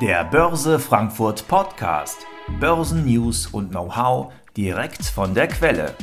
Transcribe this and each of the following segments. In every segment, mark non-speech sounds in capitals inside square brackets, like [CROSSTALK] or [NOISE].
Der Börse Frankfurt Podcast. Börsennews und Know-how direkt von der Quelle.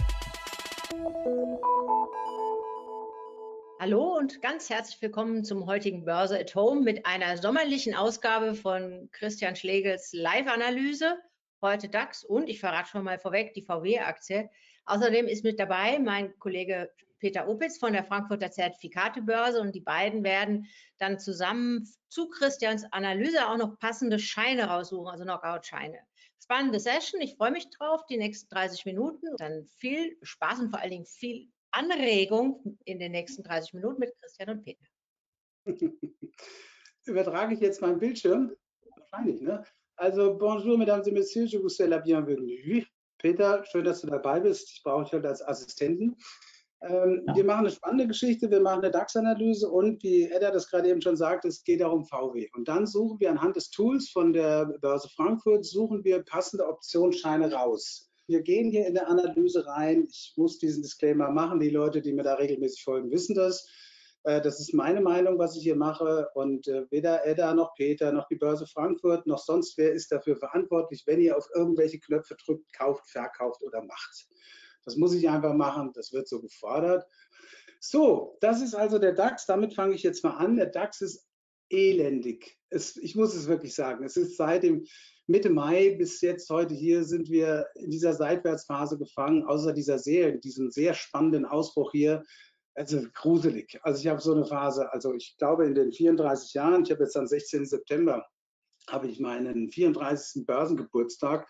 Hallo und ganz herzlich willkommen zum heutigen Börse at Home mit einer sommerlichen Ausgabe von Christian Schlegels Live-Analyse. Heute DAX und ich verrate schon mal vorweg die VW-Aktie. Außerdem ist mit dabei mein Kollege Peter Opitz von der Frankfurter Zertifikatebörse und die beiden werden dann zusammen zu Christians Analyse auch noch passende Scheine raussuchen, also Knockout-Scheine. Spannende Session, ich freue mich drauf, die nächsten 30 Minuten. Dann viel Spaß und vor allen Dingen viel Anregung in den nächsten 30 Minuten mit Christian und Peter. [LAUGHS] Übertrage ich jetzt meinen Bildschirm? Wahrscheinlich, ne? Also, bonjour, mesdames et messieurs, je vous souhaite la bienvenue. Peter, schön, dass du dabei bist. Ich brauche dich heute als Assistenten. Ähm, ja. Wir machen eine spannende Geschichte, wir machen eine DAX-Analyse und wie Edda das gerade eben schon sagt, es geht darum VW. Und dann suchen wir anhand des Tools von der Börse Frankfurt, suchen wir passende Optionsscheine raus. Wir gehen hier in der Analyse rein. Ich muss diesen Disclaimer machen. Die Leute, die mir da regelmäßig folgen, wissen das. Äh, das ist meine Meinung, was ich hier mache. Und äh, weder Edda noch Peter noch die Börse Frankfurt noch sonst wer ist dafür verantwortlich, wenn ihr auf irgendwelche Knöpfe drückt, kauft, verkauft oder macht. Das muss ich einfach machen, das wird so gefordert. So, das ist also der DAX. Damit fange ich jetzt mal an. Der DAX ist elendig. Es, ich muss es wirklich sagen. Es ist seit dem Mitte Mai bis jetzt heute hier sind wir in dieser Seitwärtsphase gefangen, außer dieser sehr, diesem sehr spannenden Ausbruch hier. Also gruselig. Also ich habe so eine Phase, also ich glaube in den 34 Jahren, ich habe jetzt am 16. September, habe ich meinen 34. Börsengeburtstag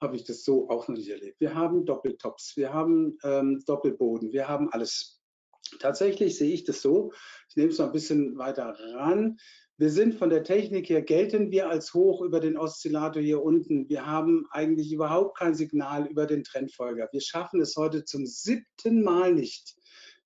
habe ich das so auch noch nicht erlebt. Wir haben Doppeltops, wir haben ähm, Doppelboden, wir haben alles. Tatsächlich sehe ich das so, ich nehme es noch ein bisschen weiter ran. Wir sind von der Technik her, gelten wir als hoch über den Oszillator hier unten. Wir haben eigentlich überhaupt kein Signal über den Trendfolger. Wir schaffen es heute zum siebten Mal nicht,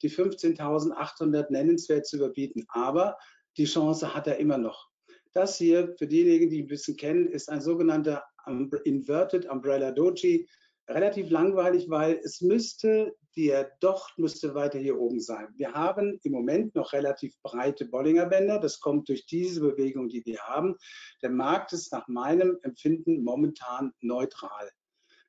die 15.800 nennenswert zu überbieten. Aber die Chance hat er immer noch. Das hier, für diejenigen, die ein bisschen kennen, ist ein sogenannter Inverted Umbrella Doji. Relativ langweilig, weil es müsste, der Docht müsste weiter hier oben sein. Wir haben im Moment noch relativ breite Bollinger Bänder. Das kommt durch diese Bewegung, die wir haben. Der Markt ist nach meinem Empfinden momentan neutral.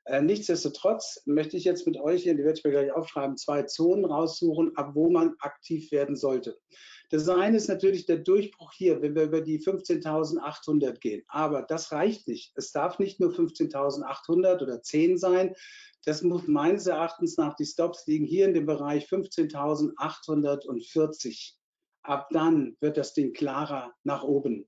Äh, nichtsdestotrotz möchte ich jetzt mit euch hier, die werde ich mir gleich aufschreiben, zwei Zonen raussuchen, ab wo man aktiv werden sollte. Das eine ist natürlich der Durchbruch hier, wenn wir über die 15.800 gehen. Aber das reicht nicht. Es darf nicht nur 15.800 oder 10 sein. Das muss meines Erachtens nach, die Stops liegen hier in dem Bereich 15.840. Ab dann wird das Ding klarer nach oben.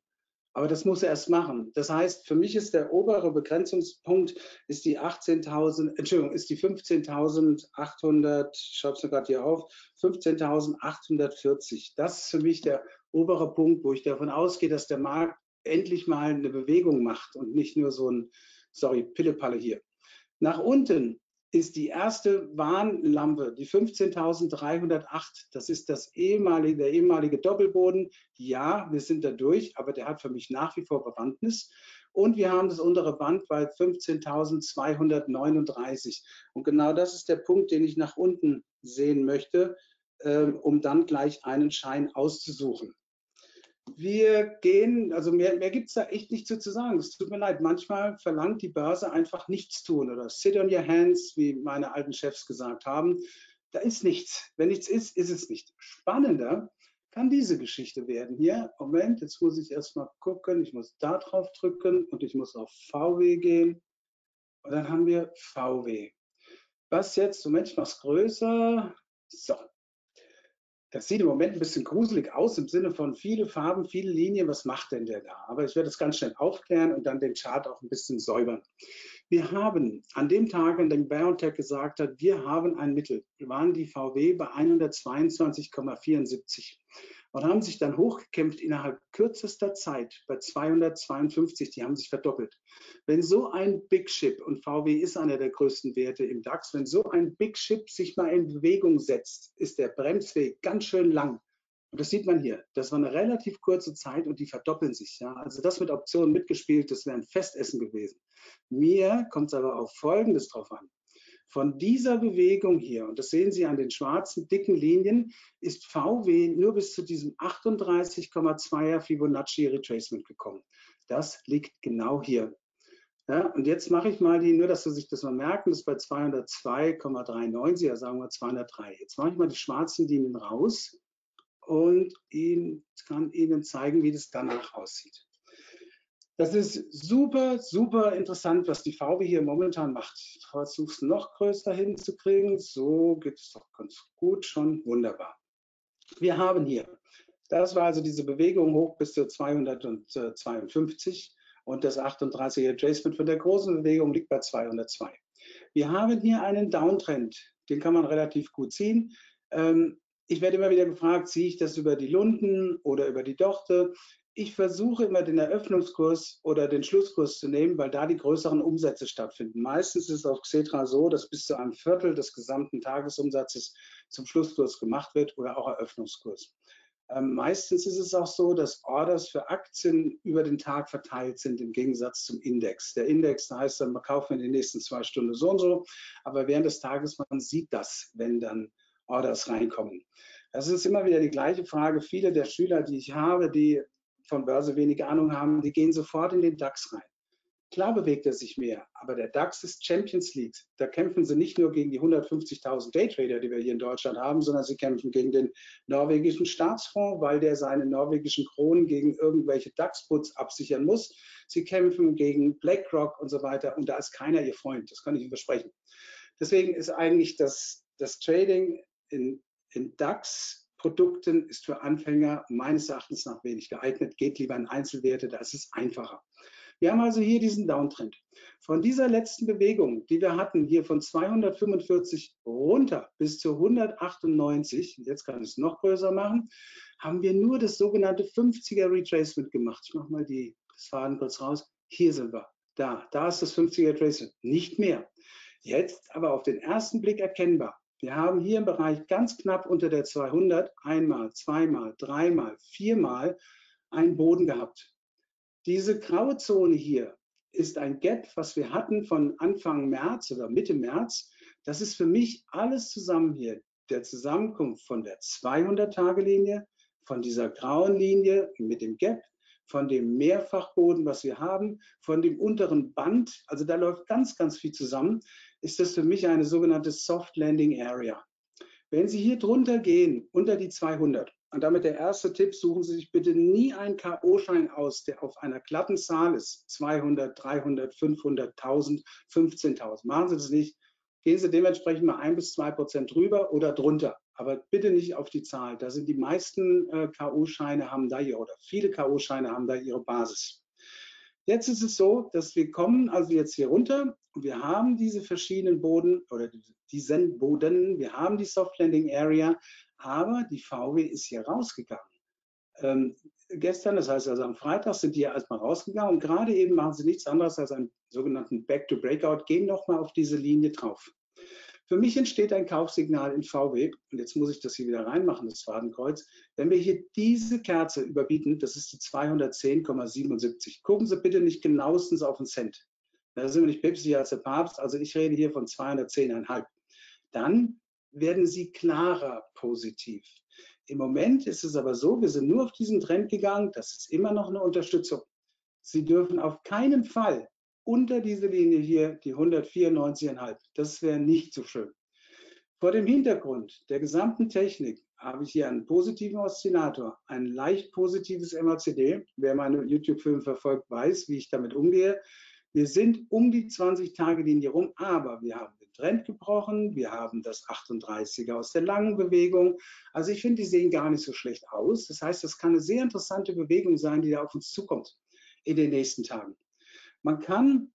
Aber das muss er erst machen. Das heißt, für mich ist der obere Begrenzungspunkt ist die 18.000, Entschuldigung, ist die 15.800, ich schreibe es mir gerade hier auf, 15.840. Das ist für mich der obere Punkt, wo ich davon ausgehe, dass der Markt endlich mal eine Bewegung macht und nicht nur so ein, sorry, Pillepalle hier. Nach unten ist die erste Warnlampe, die 15.308. Das ist das ehemalige, der ehemalige Doppelboden. Ja, wir sind da durch, aber der hat für mich nach wie vor Bewandtnis. Und wir haben das untere Band bei 15.239. Und genau das ist der Punkt, den ich nach unten sehen möchte, ähm, um dann gleich einen Schein auszusuchen wir gehen, also mehr, mehr gibt es da echt nicht zu, zu sagen. Es tut mir leid, manchmal verlangt die Börse einfach nichts tun oder sit on your hands, wie meine alten Chefs gesagt haben. Da ist nichts. Wenn nichts ist, ist es nicht. Spannender kann diese Geschichte werden hier. Moment, jetzt muss ich erstmal gucken. Ich muss da drauf drücken und ich muss auf VW gehen. Und dann haben wir VW. Was jetzt? Moment, ich mache es größer. So, das sieht im Moment ein bisschen gruselig aus im Sinne von viele Farben, viele Linien. Was macht denn der da? Aber ich werde das ganz schnell aufklären und dann den Chart auch ein bisschen säubern. Wir haben an dem Tag, an dem BioNTech gesagt hat, wir haben ein Mittel. Waren die VW bei 122,74 und haben sich dann hochgekämpft innerhalb kürzester Zeit bei 252. Die haben sich verdoppelt. Wenn so ein Big Ship, und VW ist einer der größten Werte im DAX, wenn so ein Big Ship sich mal in Bewegung setzt, ist der Bremsweg ganz schön lang. Und das sieht man hier. Das war eine relativ kurze Zeit und die verdoppeln sich. Ja? Also das mit Optionen mitgespielt, das wäre ein Festessen gewesen. Mir kommt es aber auf Folgendes drauf an. Von dieser Bewegung hier, und das sehen Sie an den schwarzen dicken Linien, ist VW nur bis zu diesem 38,2er Fibonacci Retracement gekommen. Das liegt genau hier. Ja, und jetzt mache ich mal die, nur dass Sie sich das mal merken, das ist bei 202,93, also sagen wir 203. Jetzt mache ich mal die schwarzen Linien raus und kann Ihnen zeigen, wie das danach aussieht. Das ist super, super interessant, was die VW hier momentan macht. Ich versuche es noch größer hinzukriegen. So geht es doch ganz gut schon. Wunderbar. Wir haben hier, das war also diese Bewegung hoch bis zu 252 und das 38er Adjustment von der großen Bewegung liegt bei 202. Wir haben hier einen Downtrend, den kann man relativ gut ziehen. Ähm, ich werde immer wieder gefragt, ziehe ich das über die Lunden oder über die Dochte? Ich versuche immer den Eröffnungskurs oder den Schlusskurs zu nehmen, weil da die größeren Umsätze stattfinden. Meistens ist es auf Xetra so, dass bis zu einem Viertel des gesamten Tagesumsatzes zum Schlusskurs gemacht wird oder auch Eröffnungskurs. Ähm, meistens ist es auch so, dass Orders für Aktien über den Tag verteilt sind im Gegensatz zum Index. Der Index da heißt dann, man kauft in den nächsten zwei Stunden so und so, aber während des Tages, man sieht das, wenn dann Orders reinkommen. Das ist immer wieder die gleiche Frage. Viele der Schüler, die ich habe, die von Börse wenig Ahnung haben, die gehen sofort in den DAX rein. Klar bewegt er sich mehr, aber der DAX ist Champions League. Da kämpfen sie nicht nur gegen die 150.000 Daytrader, die wir hier in Deutschland haben, sondern sie kämpfen gegen den norwegischen Staatsfonds, weil der seine norwegischen Kronen gegen irgendwelche DAX-Puts absichern muss. Sie kämpfen gegen BlackRock und so weiter und da ist keiner ihr Freund, das kann ich Ihnen versprechen. Deswegen ist eigentlich das, das Trading in, in DAX Produkten ist für Anfänger meines Erachtens nach wenig geeignet. Geht lieber in Einzelwerte, da ist es einfacher. Wir haben also hier diesen Downtrend. Von dieser letzten Bewegung, die wir hatten, hier von 245 runter bis zu 198, jetzt kann ich es noch größer machen, haben wir nur das sogenannte 50er Retracement gemacht. Ich mache mal die, das Faden kurz raus. Hier sind wir. Da, da ist das 50er Retracement. Nicht mehr. Jetzt aber auf den ersten Blick erkennbar. Wir haben hier im Bereich ganz knapp unter der 200 einmal, zweimal, dreimal, viermal einen Boden gehabt. Diese graue Zone hier ist ein Gap, was wir hatten von Anfang März oder Mitte März. Das ist für mich alles zusammen hier. Der Zusammenkunft von der 200-Tage-Linie, von dieser grauen Linie mit dem Gap, von dem Mehrfachboden, was wir haben, von dem unteren Band, also da läuft ganz, ganz viel zusammen ist das für mich eine sogenannte Soft Landing Area. Wenn Sie hier drunter gehen, unter die 200, und damit der erste Tipp, suchen Sie sich bitte nie einen K.O.-Schein aus, der auf einer glatten Zahl ist. 200, 300, 500, 1000, 15.000. Machen Sie das nicht. Gehen Sie dementsprechend mal ein bis zwei Prozent drüber oder drunter. Aber bitte nicht auf die Zahl. Da sind die meisten äh, K.O.-Scheine haben da hier oder viele K.O.-Scheine haben da ihre Basis. Jetzt ist es so, dass wir kommen also jetzt hier runter und wir haben diese verschiedenen Boden oder diesen Boden, wir haben die Soft Landing Area, aber die VW ist hier rausgegangen. Ähm, gestern, das heißt also am Freitag, sind die ja erstmal rausgegangen und gerade eben machen sie nichts anderes als einen sogenannten Back-to-Breakout, gehen nochmal auf diese Linie drauf. Für mich entsteht ein Kaufsignal in VW, und jetzt muss ich das hier wieder reinmachen, das Fadenkreuz. Wenn wir hier diese Kerze überbieten, das ist die 210,77. Gucken Sie bitte nicht genauestens auf den Cent. Da sind wir nicht päpstlicher als der Papst, also ich rede hier von 210,5. Dann werden Sie klarer positiv. Im Moment ist es aber so, wir sind nur auf diesen Trend gegangen, das ist immer noch eine Unterstützung. Sie dürfen auf keinen Fall unter diese Linie hier die 194,5. Das wäre nicht so schön. Vor dem Hintergrund der gesamten Technik habe ich hier einen positiven Oszillator, ein leicht positives MACD. Wer meine YouTube-Filme verfolgt, weiß, wie ich damit umgehe. Wir sind um die 20-Tage-Linie rum, aber wir haben den Trend gebrochen. Wir haben das 38er aus der langen Bewegung. Also ich finde, die sehen gar nicht so schlecht aus. Das heißt, das kann eine sehr interessante Bewegung sein, die da auf uns zukommt in den nächsten Tagen. Man kann,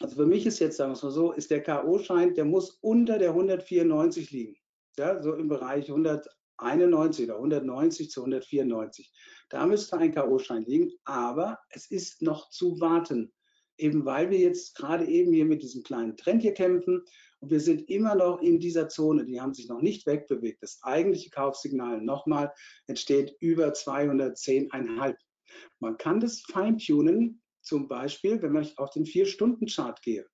also für mich ist jetzt, sagen wir es mal so, ist der K.O.-Schein, der muss unter der 194 liegen. Ja, so im Bereich 191 oder 190 zu 194. Da müsste ein K.O.-Schein liegen, aber es ist noch zu warten. Eben weil wir jetzt gerade eben hier mit diesem kleinen Trend hier kämpfen und wir sind immer noch in dieser Zone, die haben sich noch nicht wegbewegt. Das eigentliche Kaufsignal nochmal entsteht über 210,5. Man kann das feintunen zum Beispiel, wenn ich auf den Vier-Stunden-Chart gehe.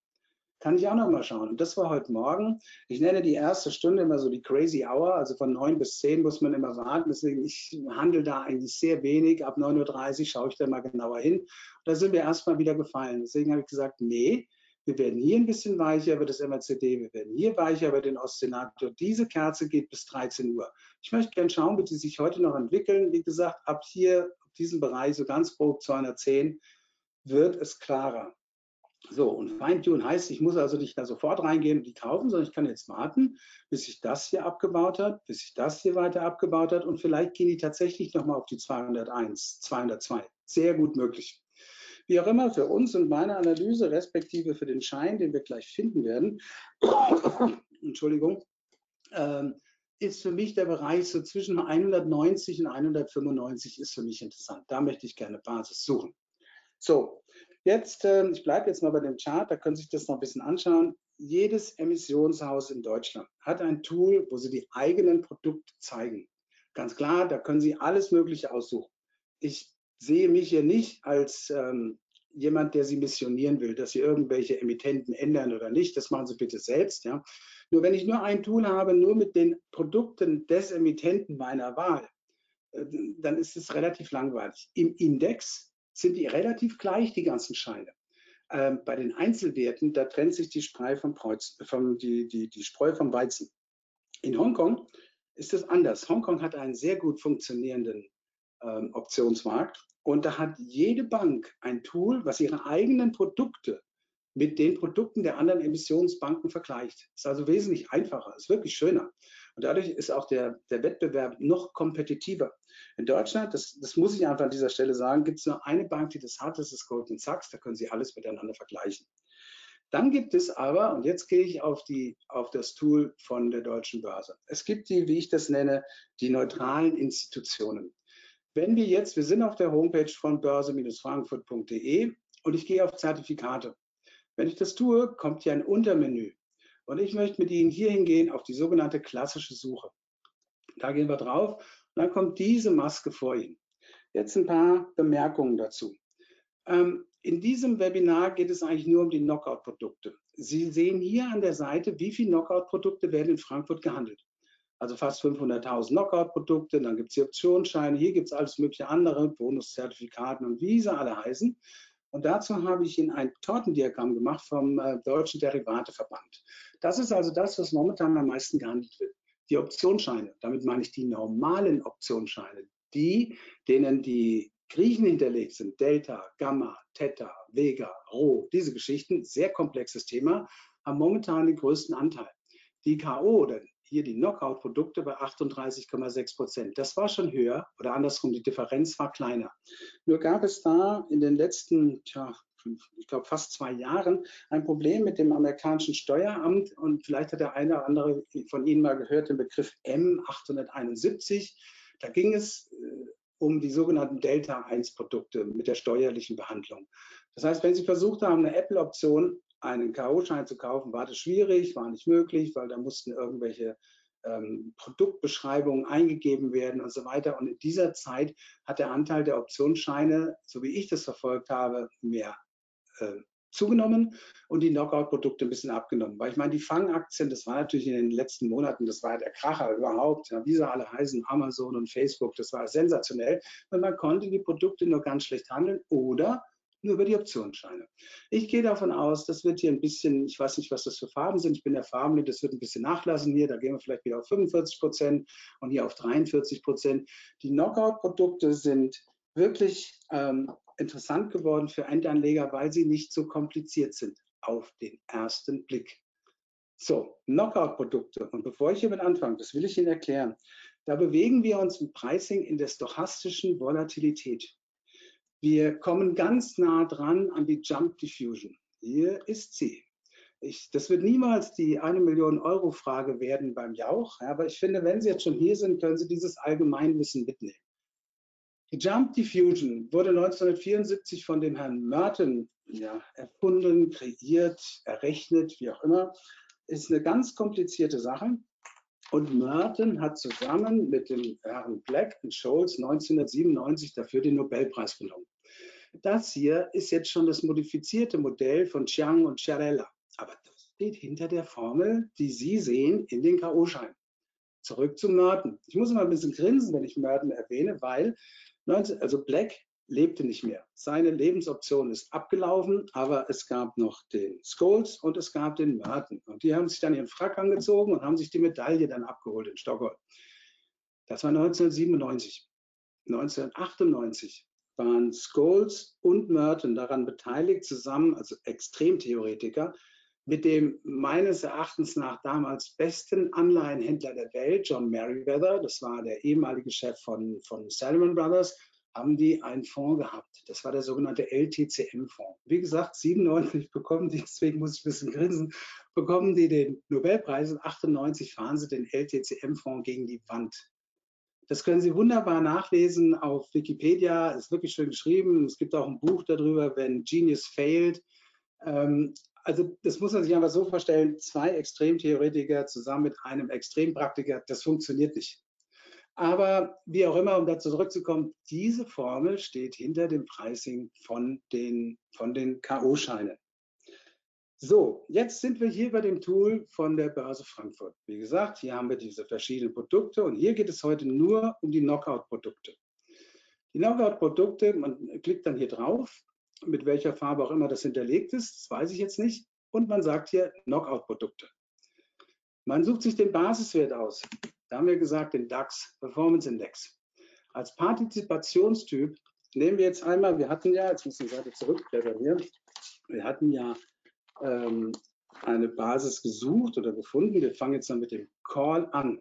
kann ich auch noch mal schauen. Und das war heute Morgen. Ich nenne die erste Stunde immer so die Crazy Hour, also von 9 bis 10 muss man immer warten. Deswegen, ich handle da eigentlich sehr wenig. Ab 9.30 Uhr schaue ich da mal genauer hin. Und da sind wir erstmal wieder gefallen. Deswegen habe ich gesagt, nee, wir werden hier ein bisschen weicher über das MRCD, wir werden hier weicher über den Oszillator. Diese Kerze geht bis 13 Uhr. Ich möchte gerne schauen, wie die sich heute noch entwickeln. Wie gesagt, ab hier, diesem Bereich, so ganz grob 210, wird es klarer. So, und Feintunen heißt, ich muss also nicht da sofort reingehen und die kaufen, sondern ich kann jetzt warten, bis sich das hier abgebaut hat, bis sich das hier weiter abgebaut hat und vielleicht gehen die tatsächlich nochmal auf die 201, 202. Sehr gut möglich. Wie auch immer, für uns und meine Analyse, respektive für den Schein, den wir gleich finden werden, [COUGHS] Entschuldigung, ähm, ist für mich der Bereich so zwischen 190 und 195 ist für mich interessant. Da möchte ich gerne Basis suchen. So, Jetzt, äh, ich bleibe jetzt mal bei dem Chart, da können Sie sich das noch ein bisschen anschauen. Jedes Emissionshaus in Deutschland hat ein Tool, wo Sie die eigenen Produkte zeigen. Ganz klar, da können Sie alles Mögliche aussuchen. Ich sehe mich hier nicht als ähm, jemand, der Sie missionieren will, dass Sie irgendwelche Emittenten ändern oder nicht. Das machen Sie bitte selbst. Ja. Nur wenn ich nur ein Tool habe, nur mit den Produkten des Emittenten meiner Wahl, äh, dann ist es relativ langweilig. Im Index sind die relativ gleich, die ganzen Scheine. Ähm, bei den Einzelwerten, da trennt sich die Spreu vom, Kreuz, vom, die, die, die Spreu vom Weizen. In Hongkong ist es anders. Hongkong hat einen sehr gut funktionierenden ähm, Optionsmarkt und da hat jede Bank ein Tool, was ihre eigenen Produkte mit den Produkten der anderen Emissionsbanken vergleicht. Ist also wesentlich einfacher, ist wirklich schöner. Und dadurch ist auch der, der Wettbewerb noch kompetitiver. In Deutschland, das, das muss ich einfach an dieser Stelle sagen, gibt es nur eine Bank, die das hat, das ist Goldman Sachs, da können Sie alles miteinander vergleichen. Dann gibt es aber, und jetzt gehe ich auf, die, auf das Tool von der deutschen Börse. Es gibt die, wie ich das nenne, die neutralen Institutionen. Wenn wir jetzt, wir sind auf der Homepage von börse-frankfurt.de und ich gehe auf Zertifikate. Wenn ich das tue, kommt hier ein Untermenü. Und ich möchte mit Ihnen hier hingehen auf die sogenannte klassische Suche. Da gehen wir drauf dann kommt diese Maske vor Ihnen. Jetzt ein paar Bemerkungen dazu. Ähm, in diesem Webinar geht es eigentlich nur um die Knockout-Produkte. Sie sehen hier an der Seite, wie viele Knockout-Produkte werden in Frankfurt gehandelt. Also fast 500.000 Knockout-Produkte, dann gibt es die Optionsscheine, hier gibt es alles mögliche andere, Bonuszertifikaten und wie sie alle heißen. Und dazu habe ich Ihnen ein Tortendiagramm gemacht vom äh, Deutschen Derivateverband. Das ist also das, was momentan am meisten gehandelt wird. Die Optionsscheine, damit meine ich die normalen Optionsscheine, die, denen die Griechen hinterlegt sind, Delta, Gamma, Theta, Vega, Rho, diese Geschichten, sehr komplexes Thema, haben momentan den größten Anteil. Die K.O. oder hier die Knockout-Produkte bei 38,6 Prozent. Das war schon höher oder andersrum, die Differenz war kleiner. Nur gab es da in den letzten, tja, ich glaube fast zwei Jahren ein Problem mit dem amerikanischen Steueramt und vielleicht hat der eine oder andere von Ihnen mal gehört den Begriff M871. Da ging es äh, um die sogenannten Delta-1-Produkte mit der steuerlichen Behandlung. Das heißt, wenn Sie versucht haben, eine Apple-Option einen K.O.-Schein zu kaufen, war das schwierig, war nicht möglich, weil da mussten irgendwelche ähm, Produktbeschreibungen eingegeben werden und so weiter. Und in dieser Zeit hat der Anteil der Optionsscheine, so wie ich das verfolgt habe, mehr äh, zugenommen und die Knockout-Produkte ein bisschen abgenommen. Weil ich meine, die Fangaktien, das war natürlich in den letzten Monaten, das war der Kracher überhaupt, ja, wie sie alle heißen, Amazon und Facebook, das war sensationell. Und man konnte die Produkte nur ganz schlecht handeln oder nur über die Optionsscheine. Ich gehe davon aus, das wird hier ein bisschen, ich weiß nicht, was das für Farben sind, ich bin der Farbenblind, das wird ein bisschen nachlassen hier, da gehen wir vielleicht wieder auf 45 Prozent und hier auf 43 Prozent. Die Knockout-Produkte sind wirklich ähm, interessant geworden für Endanleger, weil sie nicht so kompliziert sind auf den ersten Blick. So, Knockout-Produkte. Und bevor ich hiermit anfange, das will ich Ihnen erklären, da bewegen wir uns im Pricing in der stochastischen Volatilität. Wir kommen ganz nah dran an die Jump Diffusion. Hier ist sie. Ich, das wird niemals die eine Million Euro Frage werden beim Jauch, aber ich finde, wenn Sie jetzt schon hier sind, können Sie dieses Allgemeinwissen mitnehmen. Die Jump Diffusion wurde 1974 von dem Herrn Merton ja, erfunden, kreiert, errechnet, wie auch immer. Ist eine ganz komplizierte Sache. Und Merton hat zusammen mit dem Herrn Black und Scholes 1997 dafür den Nobelpreis genommen. Das hier ist jetzt schon das modifizierte Modell von Chiang und Chiarella. Aber steht hinter der Formel, die Sie sehen in den K.O.-Scheinen. Zurück zu Merton. Ich muss immer ein bisschen grinsen, wenn ich Merton erwähne, weil 19, also Black lebte nicht mehr. Seine Lebensoption ist abgelaufen, aber es gab noch den Scholes und es gab den Merton. Und die haben sich dann ihren Frack angezogen und haben sich die Medaille dann abgeholt in Stockholm. Das war 1997. 1998 waren Scholes und Merton daran beteiligt, zusammen, also Extremtheoretiker, mit dem meines Erachtens nach damals besten Anleihenhändler der Welt, John Merriweather, das war der ehemalige Chef von, von Salomon Brothers, haben die einen Fonds gehabt. Das war der sogenannte LTCM-Fonds. Wie gesagt, 97 bekommen die, deswegen muss ich ein bisschen grinsen, bekommen die den Nobelpreis und 98 fahren sie den LTCM-Fonds gegen die Wand. Das können Sie wunderbar nachlesen auf Wikipedia, ist wirklich schön geschrieben. Es gibt auch ein Buch darüber, wenn Genius failed. Ähm, also das muss man sich einfach so vorstellen, zwei Extremtheoretiker zusammen mit einem Extrempraktiker, das funktioniert nicht. Aber wie auch immer, um dazu zurückzukommen, diese Formel steht hinter dem Pricing von den, von den K.O.-Scheinen. So, jetzt sind wir hier bei dem Tool von der Börse Frankfurt. Wie gesagt, hier haben wir diese verschiedenen Produkte und hier geht es heute nur um die Knockout-Produkte. Die Knockout-Produkte, man klickt dann hier drauf, mit welcher Farbe auch immer das hinterlegt ist, das weiß ich jetzt nicht, und man sagt hier Knockout-Produkte. Man sucht sich den Basiswert aus. Da haben wir gesagt, den DAX Performance Index. Als Partizipationstyp nehmen wir jetzt einmal, wir hatten ja, jetzt muss ich die Seite zurückblättern hier, wir hatten ja ähm, eine Basis gesucht oder gefunden. Wir fangen jetzt dann mit dem Call an.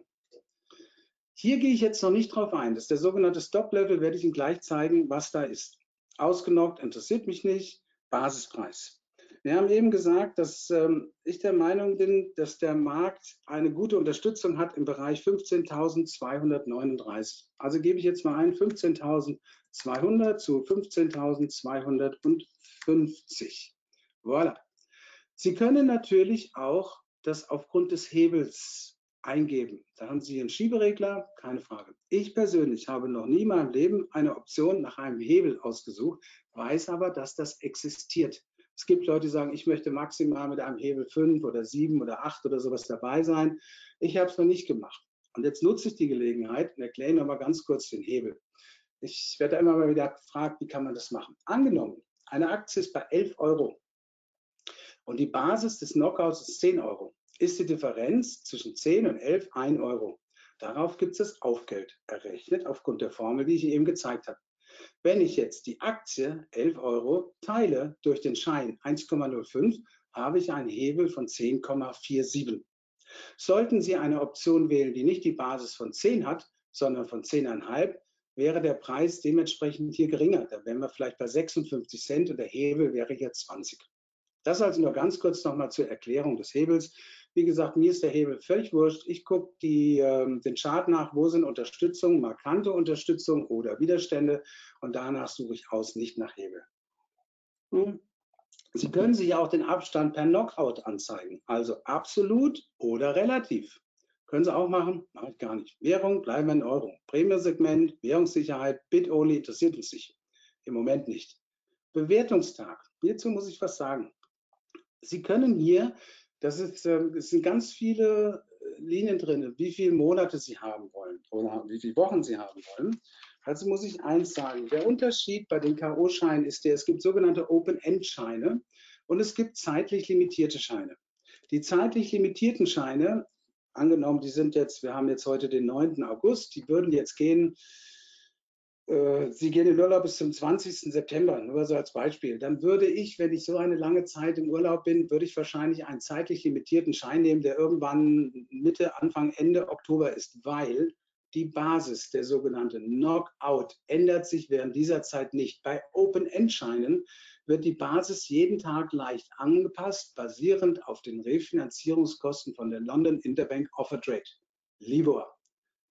Hier gehe ich jetzt noch nicht drauf ein. Das ist der sogenannte Stop-Level, werde ich Ihnen gleich zeigen, was da ist. Ausgenockt interessiert mich nicht. Basispreis. Wir haben eben gesagt, dass ähm, ich der Meinung bin, dass der Markt eine gute Unterstützung hat im Bereich 15.239. Also gebe ich jetzt mal ein 15.200 zu 15.250. Voilà. Sie können natürlich auch das aufgrund des Hebels eingeben. Da haben Sie einen Schieberegler, keine Frage. Ich persönlich habe noch nie in meinem Leben eine Option nach einem Hebel ausgesucht, weiß aber, dass das existiert. Es gibt Leute, die sagen, ich möchte maximal mit einem Hebel 5 oder 7 oder 8 oder sowas dabei sein. Ich habe es noch nicht gemacht. Und jetzt nutze ich die Gelegenheit und erkläre noch mal ganz kurz den Hebel. Ich werde immer mal wieder gefragt, wie kann man das machen? Angenommen, eine Aktie ist bei 11 Euro und die Basis des Knockouts ist 10 Euro. Ist die Differenz zwischen 10 und 11 1 Euro. Darauf gibt es das Aufgeld errechnet aufgrund der Formel, die ich eben gezeigt habe. Wenn ich jetzt die Aktie 11 Euro teile durch den Schein 1,05, habe ich einen Hebel von 10,47. Sollten Sie eine Option wählen, die nicht die Basis von 10 hat, sondern von 10,5, wäre der Preis dementsprechend hier geringer. Da wären wir vielleicht bei 56 Cent und der Hebel wäre hier 20. Das also nur ganz kurz nochmal zur Erklärung des Hebels. Wie gesagt, mir ist der Hebel völlig wurscht. Ich gucke ähm, den Chart nach, wo sind Unterstützung, markante Unterstützung oder Widerstände und danach suche ich aus, nicht nach Hebel. Hm. Sie können sich auch den Abstand per Knockout anzeigen, also absolut oder relativ. Können Sie auch machen? Mache ich gar nicht. Währung bleiben in Euro. Prämiensegment, Währungssicherheit, Bit-Only interessiert uns nicht. Im Moment nicht. Bewertungstag. Hierzu muss ich was sagen. Sie können hier, das ist, ähm, es sind ganz viele äh, Linien drin, wie viele Monate Sie haben wollen oder wie viele Wochen Sie haben wollen. Also muss ich eins sagen, der Unterschied bei den K.O.-Scheinen ist der, es gibt sogenannte Open-End-Scheine und es gibt zeitlich limitierte Scheine. Die zeitlich limitierten Scheine, angenommen, die sind jetzt, wir haben jetzt heute den 9. August, die würden jetzt gehen Sie gehen in Urlaub bis zum 20. September, nur so als Beispiel. Dann würde ich, wenn ich so eine lange Zeit im Urlaub bin, würde ich wahrscheinlich einen zeitlich limitierten Schein nehmen, der irgendwann Mitte, Anfang, Ende Oktober ist, weil die Basis, der sogenannte Knockout, ändert sich während dieser Zeit nicht. Bei Open-End-Scheinen wird die Basis jeden Tag leicht angepasst, basierend auf den Refinanzierungskosten von der London Interbank Offer Trade, LIBOR.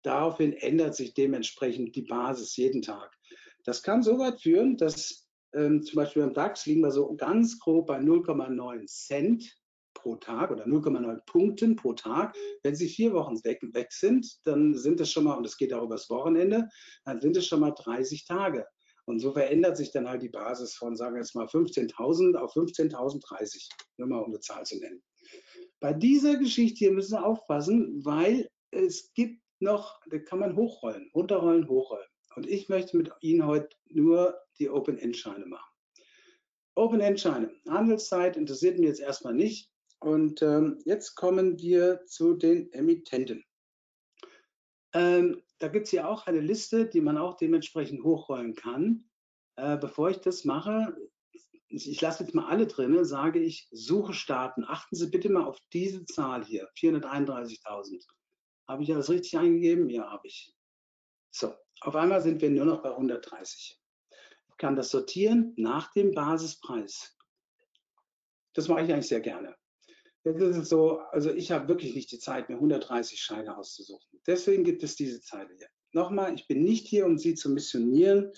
Daraufhin ändert sich dementsprechend die Basis jeden Tag. Das kann so weit führen, dass ähm, zum Beispiel beim DAX liegen wir so ganz grob bei 0,9 Cent pro Tag oder 0,9 Punkten pro Tag. Wenn Sie vier Wochen weg, weg sind, dann sind es schon mal, und es geht auch übers Wochenende, dann sind es schon mal 30 Tage. Und so verändert sich dann halt die Basis von, sagen wir jetzt mal, 15.000 auf 15.030, nur mal um eine Zahl zu nennen. Bei dieser Geschichte hier müssen wir aufpassen, weil es gibt noch, da kann man hochrollen, runterrollen, hochrollen. Und ich möchte mit Ihnen heute nur die Open-End-Scheine machen. Open-End-Scheine. Handelszeit interessiert mich jetzt erstmal nicht. Und ähm, jetzt kommen wir zu den Emittenten. Ähm, da gibt es ja auch eine Liste, die man auch dementsprechend hochrollen kann. Äh, bevor ich das mache, ich lasse jetzt mal alle drin, sage ich Suche starten. Achten Sie bitte mal auf diese Zahl hier, 431.000. Habe ich alles richtig eingegeben? Ja, habe ich. So, auf einmal sind wir nur noch bei 130. Ich kann das sortieren nach dem Basispreis. Das mache ich eigentlich sehr gerne. Jetzt ist es so, also ich habe wirklich nicht die Zeit, mir 130 Scheine auszusuchen. Deswegen gibt es diese Zeile hier. Nochmal, ich bin nicht hier, um Sie zu missionieren,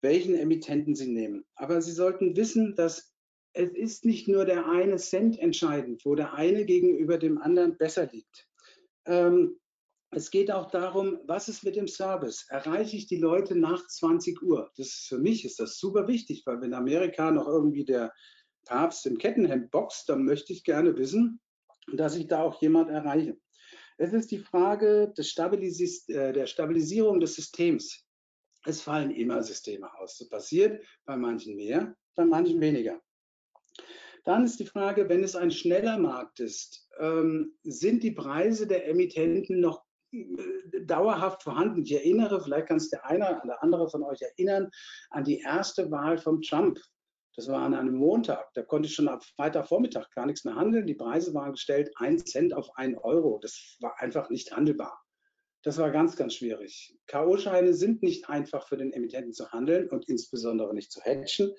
welchen Emittenten Sie nehmen. Aber Sie sollten wissen, dass es ist nicht nur der eine Cent entscheidend, wo der eine gegenüber dem anderen besser liegt. Ähm, es geht auch darum, was ist mit dem Service? Erreiche ich die Leute nach 20 Uhr? Das ist, für mich ist das super wichtig, weil wenn Amerika noch irgendwie der Papst im Kettenhemd boxt, dann möchte ich gerne wissen, dass ich da auch jemand erreiche. Es ist die Frage Stabilis äh, der Stabilisierung des Systems. Es fallen immer Systeme aus. Das passiert bei manchen mehr, bei manchen weniger. Dann ist die Frage, wenn es ein schneller Markt ist, ähm, sind die Preise der Emittenten noch dauerhaft vorhanden. Ich erinnere, vielleicht kann es der eine oder andere von euch erinnern, an die erste Wahl von Trump das war an einem Montag. Da konnte ich schon ab Freitagvormittag gar nichts mehr handeln. Die Preise waren gestellt, ein Cent auf ein Euro. Das war einfach nicht handelbar. Das war ganz, ganz schwierig. K.O.-Scheine sind nicht einfach für den Emittenten zu handeln und insbesondere nicht zu hatchen.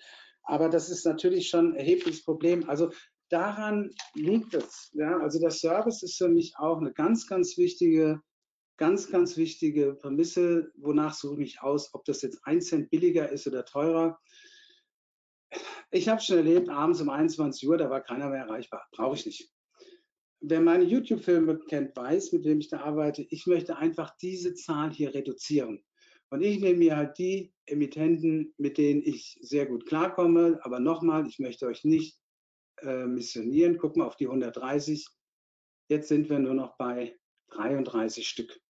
Aber das ist natürlich schon ein erhebliches Problem. Also daran liegt es. Ja? Also der Service ist für mich auch eine ganz, ganz wichtige, ganz, ganz wichtige Prämisse. Wonach suche ich aus, ob das jetzt ein Cent billiger ist oder teurer. Ich habe schon erlebt, abends um 21 Uhr, da war keiner mehr erreichbar. Brauche ich nicht. Wer meine YouTube-Filme kennt, weiß, mit wem ich da arbeite, ich möchte einfach diese Zahl hier reduzieren. Und ich nehme mir halt die Emittenten, mit denen ich sehr gut klarkomme. Aber nochmal, ich möchte euch nicht äh, missionieren. Gucken wir auf die 130. Jetzt sind wir nur noch bei 33 Stück.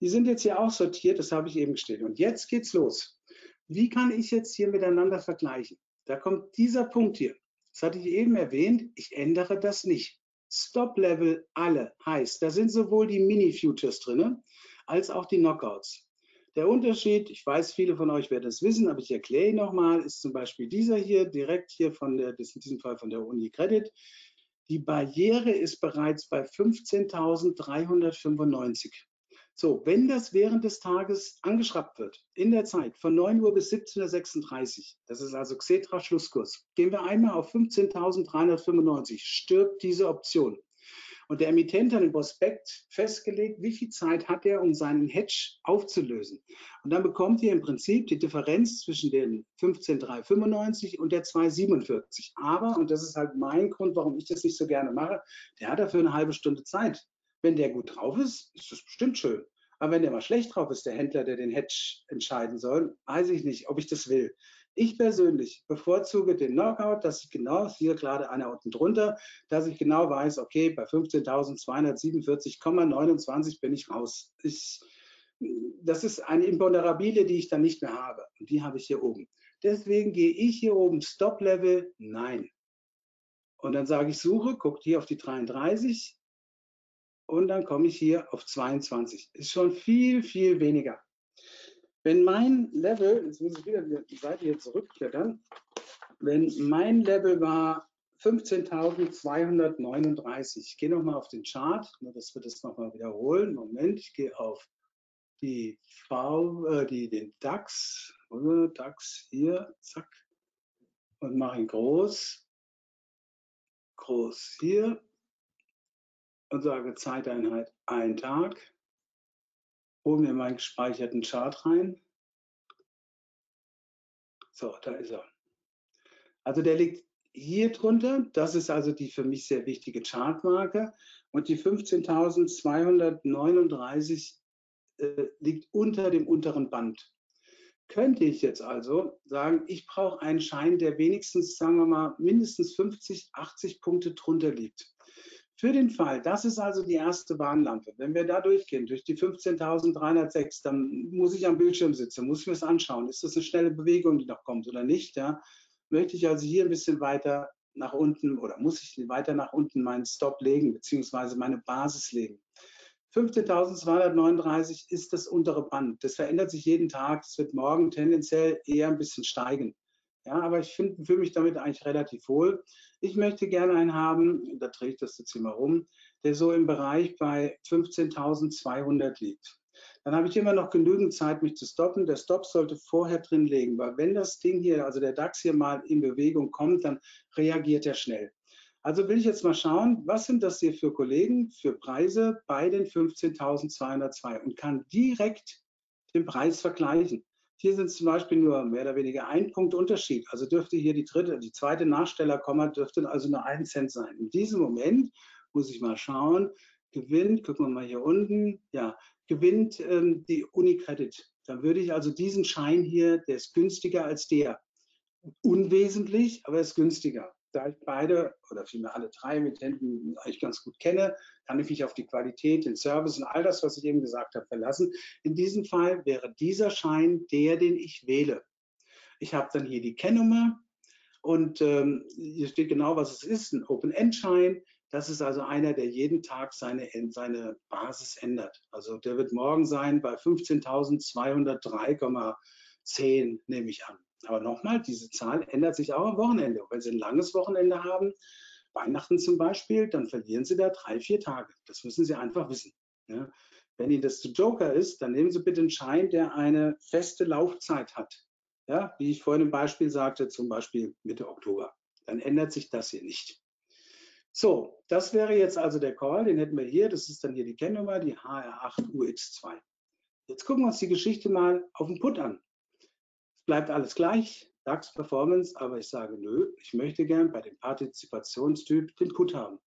Die sind jetzt hier auch sortiert, das habe ich eben gestellt. Und jetzt geht's los. Wie kann ich jetzt hier miteinander vergleichen? Da kommt dieser Punkt hier. Das hatte ich eben erwähnt. Ich ändere das nicht. Stop-Level alle heißt, da sind sowohl die Mini-Futures drin, als auch die Knockouts. Der Unterschied, ich weiß, viele von euch werden es wissen, aber ich erkläre ihn nochmal, ist zum Beispiel dieser hier, direkt hier von der, das in diesem Fall von der Uni Credit. Die Barriere ist bereits bei 15.395. So, wenn das während des Tages angeschraubt wird, in der Zeit von 9 Uhr bis 17.36 Uhr, das ist also Xetra Schlusskurs, gehen wir einmal auf 15.395, stirbt diese Option. Und der Emittent hat im Prospekt festgelegt, wie viel Zeit hat er, um seinen Hedge aufzulösen. Und dann bekommt ihr im Prinzip die Differenz zwischen den 15,395 und der 2,47. Aber, und das ist halt mein Grund, warum ich das nicht so gerne mache, der hat dafür eine halbe Stunde Zeit. Wenn der gut drauf ist, ist das bestimmt schön. Aber wenn der mal schlecht drauf ist, der Händler, der den Hedge entscheiden soll, weiß ich nicht, ob ich das will. Ich persönlich bevorzuge den Knockout, dass ich genau, hier gerade einer unten drunter, dass ich genau weiß, okay, bei 15.247,29 bin ich raus. Ich, das ist eine Imponderabilie, die ich dann nicht mehr habe. Und die habe ich hier oben. Deswegen gehe ich hier oben Stop-Level, nein. Und dann sage ich Suche, guckt hier auf die 33, und dann komme ich hier auf 22. Ist schon viel, viel weniger. Wenn mein Level, jetzt muss ich wieder die Seite hier zurückklettern, wenn mein Level war 15.239, ich gehe nochmal auf den Chart, dass wir das nochmal wiederholen. Moment, ich gehe auf die V, äh, die, den DAX, oder DAX hier, zack, und mache ihn groß, groß hier, und sage Zeiteinheit ein Tag, hole mir meinen gespeicherten Chart rein. So, da ist er. Also der liegt hier drunter. Das ist also die für mich sehr wichtige Chartmarke. Und die 15.239 äh, liegt unter dem unteren Band. Könnte ich jetzt also sagen, ich brauche einen Schein, der wenigstens, sagen wir mal, mindestens 50, 80 Punkte drunter liegt. Für den Fall, das ist also die erste Warnlampe. Wenn wir da durchgehen, durch die 15.306, dann muss ich am Bildschirm sitzen, muss ich mir das anschauen. Ist das eine schnelle Bewegung, die noch kommt oder nicht? Ja? Möchte ich also hier ein bisschen weiter nach unten oder muss ich weiter nach unten meinen Stop legen, beziehungsweise meine Basis legen? 15.239 ist das untere Band. Das verändert sich jeden Tag. Es wird morgen tendenziell eher ein bisschen steigen. Ja, aber ich fühle mich damit eigentlich relativ wohl. Ich möchte gerne einen haben, da drehe ich das jetzt mal rum, der so im Bereich bei 15.200 liegt. Dann habe ich immer noch genügend Zeit, mich zu stoppen. Der Stop sollte vorher drin liegen, weil wenn das Ding hier, also der DAX hier mal in Bewegung kommt, dann reagiert er schnell. Also will ich jetzt mal schauen, was sind das hier für Kollegen, für Preise bei den 15.202 und kann direkt den Preis vergleichen. Hier sind zum Beispiel nur mehr oder weniger ein Punkt Unterschied. Also dürfte hier die dritte, die zweite Nachstellerkomma dürfte also nur ein Cent sein. In diesem Moment muss ich mal schauen, gewinnt, gucken wir mal hier unten, ja, gewinnt ähm, die Unicredit. Dann würde ich also diesen Schein hier, der ist günstiger als der. Unwesentlich, aber ist günstiger da ich beide oder vielmehr alle drei Emittenten eigentlich ganz gut kenne, kann ich mich auf die Qualität, den Service und all das, was ich eben gesagt habe, verlassen. In diesem Fall wäre dieser Schein der, den ich wähle. Ich habe dann hier die Kennnummer und ähm, hier steht genau, was es ist, ein Open-End-Schein. Das ist also einer, der jeden Tag seine, seine Basis ändert. Also der wird morgen sein bei 15.203,10, nehme ich an. Aber nochmal, diese Zahl ändert sich auch am Wochenende. wenn Sie ein langes Wochenende haben, Weihnachten zum Beispiel, dann verlieren Sie da drei, vier Tage. Das müssen Sie einfach wissen. Ja. Wenn Ihnen das zu Joker ist, dann nehmen Sie bitte einen Schein, der eine feste Laufzeit hat. Ja, wie ich vorhin im Beispiel sagte, zum Beispiel Mitte Oktober. Dann ändert sich das hier nicht. So, das wäre jetzt also der Call, den hätten wir hier. Das ist dann hier die Kennnummer, die HR8UX2. Jetzt gucken wir uns die Geschichte mal auf den Put an bleibt alles gleich, DAX Performance, aber ich sage, nö, ich möchte gern bei dem Partizipationstyp den Put haben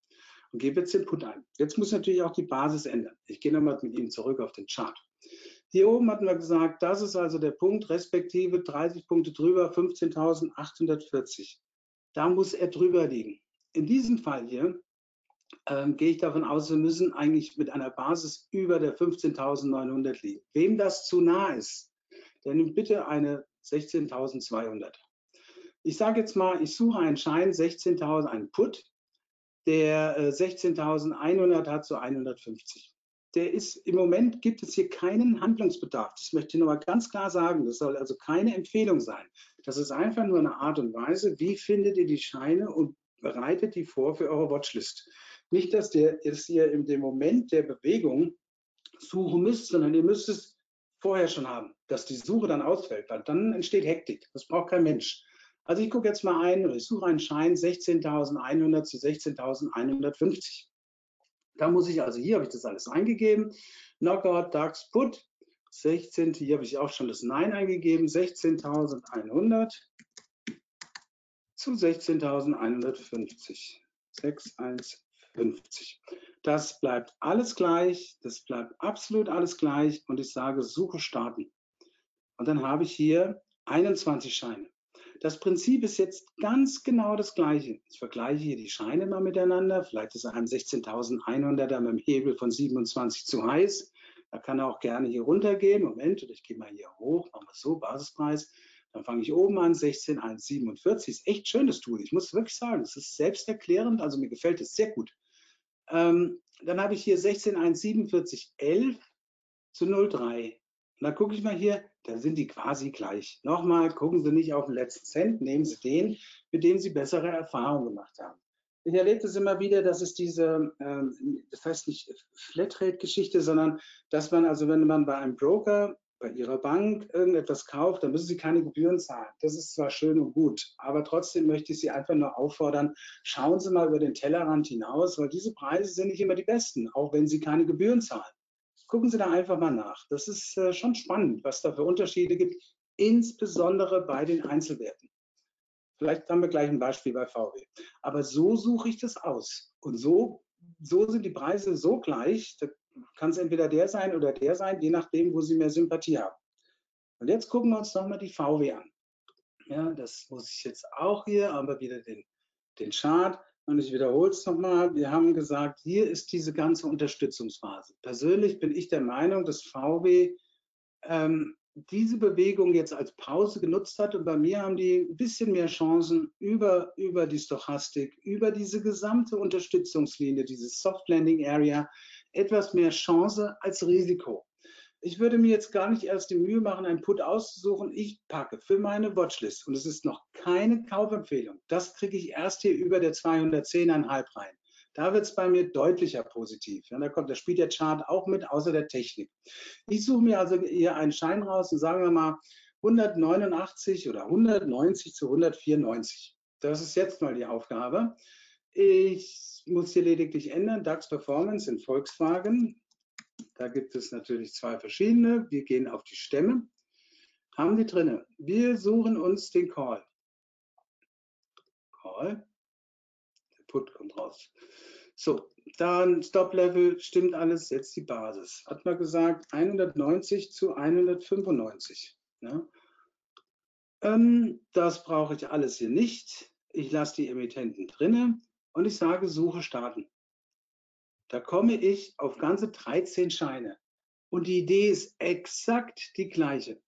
und gebe jetzt den Put ein. Jetzt muss natürlich auch die Basis ändern. Ich gehe nochmal mit Ihnen zurück auf den Chart. Hier oben hatten wir gesagt, das ist also der Punkt, respektive 30 Punkte drüber, 15.840. Da muss er drüber liegen. In diesem Fall hier ähm, gehe ich davon aus, wir müssen eigentlich mit einer Basis über der 15.900 liegen. Wem das zu nah ist, der nimmt bitte eine 16.200. Ich sage jetzt mal, ich suche einen Schein 16.000, einen Put, der 16.100 äh, hat zu so 150. Der ist im Moment gibt es hier keinen Handlungsbedarf. Das möchte ich nochmal ganz klar sagen. Das soll also keine Empfehlung sein. Das ist einfach nur eine Art und Weise, wie findet ihr die Scheine und bereitet die vor für eure Watchlist. Nicht, dass ihr es hier in dem Moment der Bewegung suchen müsst, sondern ihr müsst es vorher schon haben, dass die Suche dann ausfällt, weil dann entsteht Hektik. Das braucht kein Mensch. Also ich gucke jetzt mal ein, ich suche einen Schein 16.100 zu 16.150. Da muss ich also, hier habe ich das alles eingegeben, Knockout, DAX, Put, 16, hier habe ich auch schon das Nein eingegeben, 16.100 zu 16.150. 6150. Das bleibt alles gleich, das bleibt absolut alles gleich und ich sage Suche starten. Und dann habe ich hier 21 Scheine. Das Prinzip ist jetzt ganz genau das gleiche. Ich vergleiche hier die Scheine mal miteinander. Vielleicht ist ein 16.100er mit dem Hebel von 27 zu heiß. Da kann er auch gerne hier runtergehen. Moment, ich gehe mal hier hoch, machen wir so, Basispreis. Dann fange ich oben an, 16.147. Ist echt schönes Tool. Ich muss wirklich sagen, es ist selbsterklärend. Also mir gefällt es sehr gut. Ähm, dann habe ich hier 16,147,11 zu 0,3. Und da gucke ich mal hier, da sind die quasi gleich. Nochmal, gucken Sie nicht auf den letzten Cent, nehmen Sie den, mit dem Sie bessere Erfahrungen gemacht haben. Ich erlebe das immer wieder, dass es diese, ähm, das heißt nicht Flatrate-Geschichte, sondern dass man, also wenn man bei einem Broker bei Ihrer Bank irgendetwas kauft, dann müssen Sie keine Gebühren zahlen. Das ist zwar schön und gut, aber trotzdem möchte ich Sie einfach nur auffordern, schauen Sie mal über den Tellerrand hinaus, weil diese Preise sind nicht immer die besten, auch wenn Sie keine Gebühren zahlen. Gucken Sie da einfach mal nach. Das ist äh, schon spannend, was da für Unterschiede gibt, insbesondere bei den Einzelwerten. Vielleicht haben wir gleich ein Beispiel bei VW. Aber so suche ich das aus. Und so, so sind die Preise so gleich, da kann es entweder der sein oder der sein, je nachdem, wo Sie mehr Sympathie haben. Und jetzt gucken wir uns nochmal die VW an. Ja, das muss ich jetzt auch hier, aber wieder den, den Chart. Und ich wiederhole es nochmal. Wir haben gesagt, hier ist diese ganze Unterstützungsphase. Persönlich bin ich der Meinung, dass VW ähm, diese Bewegung jetzt als Pause genutzt hat. Und bei mir haben die ein bisschen mehr Chancen über, über die Stochastik, über diese gesamte Unterstützungslinie, diese Soft Landing Area, etwas mehr Chance als Risiko. Ich würde mir jetzt gar nicht erst die Mühe machen, einen Put auszusuchen. Ich packe für meine Watchlist und es ist noch keine Kaufempfehlung. Das kriege ich erst hier über der 210,5 rein. Da wird es bei mir deutlicher positiv. Ja, da kommt, da spielt der Chart auch mit, außer der Technik. Ich suche mir also hier einen Schein raus und sagen wir mal 189 oder 190 zu 194. Das ist jetzt mal die Aufgabe. Ich muss hier lediglich ändern, DAX Performance in Volkswagen. Da gibt es natürlich zwei verschiedene. Wir gehen auf die Stämme. Haben die drinne. Wir suchen uns den Call. Call. Put kommt raus. So, dann Stop-Level, stimmt alles, jetzt die Basis. Hat man gesagt, 190 zu 195. Ne? Ähm, das brauche ich alles hier nicht. Ich lasse die Emittenten drinnen und ich sage, Suche starten. Da komme ich auf ganze 13 Scheine. Und die Idee ist exakt die gleiche.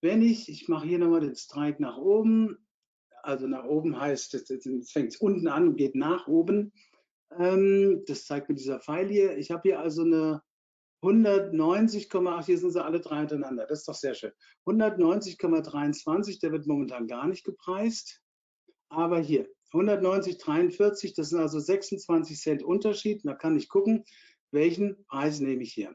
Wenn ich, ich mache hier nochmal den Strike nach oben, also nach oben heißt, es fängt unten an und geht nach oben. Ähm, das zeigt mir dieser Pfeil hier. Ich habe hier also eine 190,8, hier sind sie alle drei hintereinander. Das ist doch sehr schön. 190,23, der wird momentan gar nicht gepreist. Aber hier 190,43, das sind also 26 Cent Unterschied. Da kann ich gucken, welchen Preis nehme ich hier.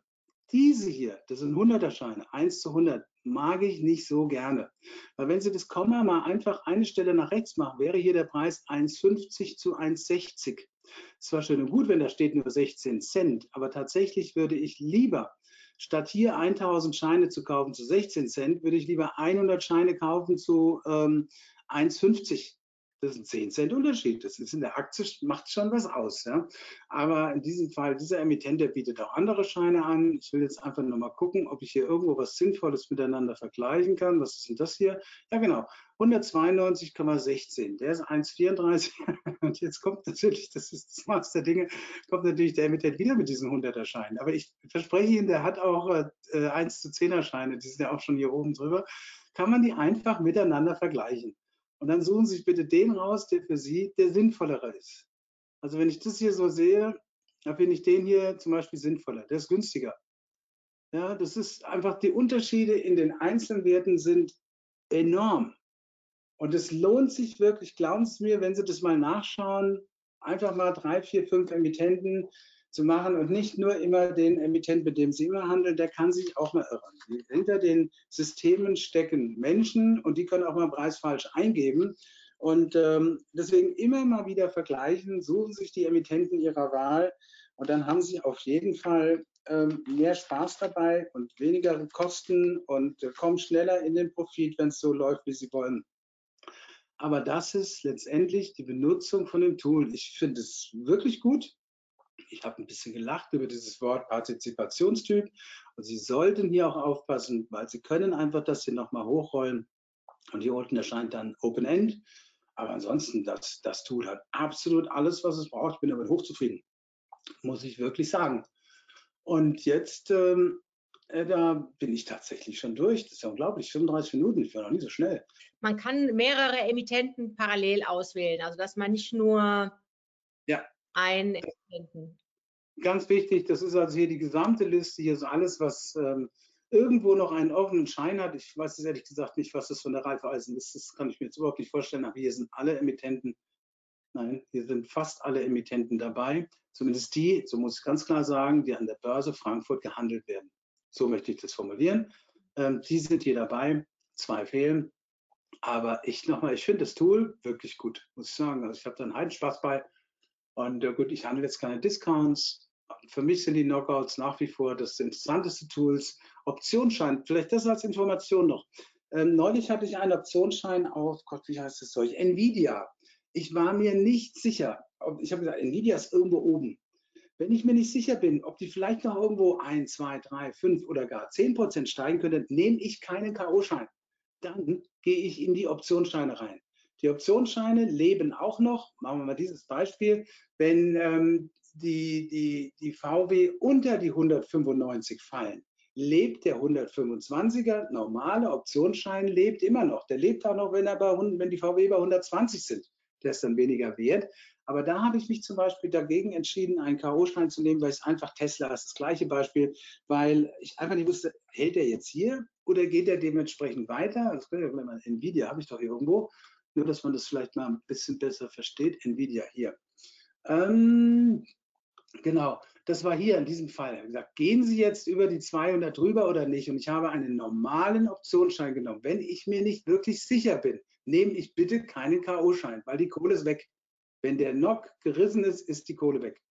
Diese hier, das sind 100er Scheine, 1 zu 100 mag ich nicht so gerne. Weil wenn Sie das Komma mal einfach eine Stelle nach rechts machen, wäre hier der Preis 1,50 zu 1,60. Es war schön und gut, wenn da steht nur 16 Cent, aber tatsächlich würde ich lieber, statt hier 1000 Scheine zu kaufen zu 16 Cent, würde ich lieber 100 Scheine kaufen zu ähm, 1,50. Das ist ein 10 Cent Unterschied. Das ist in der Aktie, macht schon was aus. Ja? Aber in diesem Fall, dieser Emittent, der bietet auch andere Scheine an. Ich will jetzt einfach nur mal gucken, ob ich hier irgendwo was Sinnvolles miteinander vergleichen kann. Was ist denn das hier? Ja, genau. 192,16. Der ist 1,34. [LAUGHS] Und jetzt kommt natürlich, das ist das Maß der Dinge, kommt natürlich der Emittent wieder mit diesen 100er Scheinen. Aber ich verspreche Ihnen, der hat auch äh, 1 zu 10er Scheine. Die sind ja auch schon hier oben drüber. Kann man die einfach miteinander vergleichen. Und dann suchen Sie sich bitte den raus, der für Sie der sinnvollere ist. Also wenn ich das hier so sehe, dann finde ich den hier zum Beispiel sinnvoller. Der ist günstiger. Ja, das ist einfach, die Unterschiede in den einzelnen Werten sind enorm. Und es lohnt sich wirklich, glauben Sie mir, wenn Sie das mal nachschauen, einfach mal drei, vier, fünf Emittenten zu machen und nicht nur immer den Emittent, mit dem Sie immer handeln, der kann sich auch mal irren. Hinter den Systemen stecken Menschen und die können auch mal Preis falsch eingeben. Und ähm, deswegen immer mal wieder vergleichen, suchen sich die Emittenten ihrer Wahl und dann haben sie auf jeden Fall ähm, mehr Spaß dabei und weniger Kosten und äh, kommen schneller in den Profit, wenn es so läuft, wie sie wollen. Aber das ist letztendlich die Benutzung von dem Tool. Ich finde es wirklich gut ich habe ein bisschen gelacht über dieses Wort Partizipationstyp. Und Sie sollten hier auch aufpassen, weil Sie können einfach das hier nochmal hochrollen. Und hier unten erscheint dann Open End. Aber ansonsten, das, das Tool hat absolut alles, was es braucht. Ich bin damit hochzufrieden, muss ich wirklich sagen. Und jetzt, ähm, äh, da bin ich tatsächlich schon durch. Das ist ja unglaublich, 35 Minuten, ich war noch nie so schnell. Man kann mehrere Emittenten parallel auswählen, also dass man nicht nur ja ein Emittenten. Ganz wichtig, das ist also hier die gesamte Liste, hier ist alles, was ähm, irgendwo noch einen offenen Schein hat. Ich weiß jetzt ehrlich gesagt nicht, was das von der Raiffeisen ist. Das kann ich mir jetzt überhaupt nicht vorstellen, aber hier sind alle Emittenten, nein, hier sind fast alle Emittenten dabei. Zumindest die, so muss ich ganz klar sagen, die an der Börse Frankfurt gehandelt werden. So möchte ich das formulieren. Ähm, die sind hier dabei, zwei fehlen. Aber ich nochmal, ich finde das Tool wirklich gut, muss ich sagen. Also ich habe da einen Heidenspaß bei. Und äh, gut, ich handle jetzt keine Discounts. Für mich sind die Knockouts nach wie vor das interessanteste Tools. Optionsschein, vielleicht das als Information noch. Ähm, neulich hatte ich einen Optionsschein auf, Gott, wie heißt das Zeug? Nvidia. Ich war mir nicht sicher. Ich habe gesagt, Nvidia ist irgendwo oben. Wenn ich mir nicht sicher bin, ob die vielleicht noch irgendwo 1, 2, 3, 5 oder gar 10 Prozent steigen könnte, nehme ich keinen K.O.-Schein. Dann gehe ich in die Optionsscheine rein. Die Optionsscheine leben auch noch, machen wir mal dieses Beispiel, wenn ähm, die, die, die VW unter die 195 fallen, lebt der 125er normale Optionsschein lebt immer noch. Der lebt auch noch, wenn, er bei, wenn die VW bei 120 sind. Der ist dann weniger wert. Aber da habe ich mich zum Beispiel dagegen entschieden, einen K.O.-Schein zu nehmen, weil es einfach Tesla ist. Das gleiche Beispiel, weil ich einfach nicht wusste, hält er jetzt hier oder geht er dementsprechend weiter? Das könnte ja mal Nvidia habe ich doch hier irgendwo. Nur, dass man das vielleicht mal ein bisschen besser versteht. Nvidia hier. Ähm, genau, das war hier in diesem Fall. Gesagt, gehen Sie jetzt über die 200 drüber oder nicht? Und ich habe einen normalen Optionsschein genommen. Wenn ich mir nicht wirklich sicher bin, nehme ich bitte keinen K.O.-Schein, weil die Kohle ist weg. Wenn der Nock gerissen ist, ist die Kohle weg.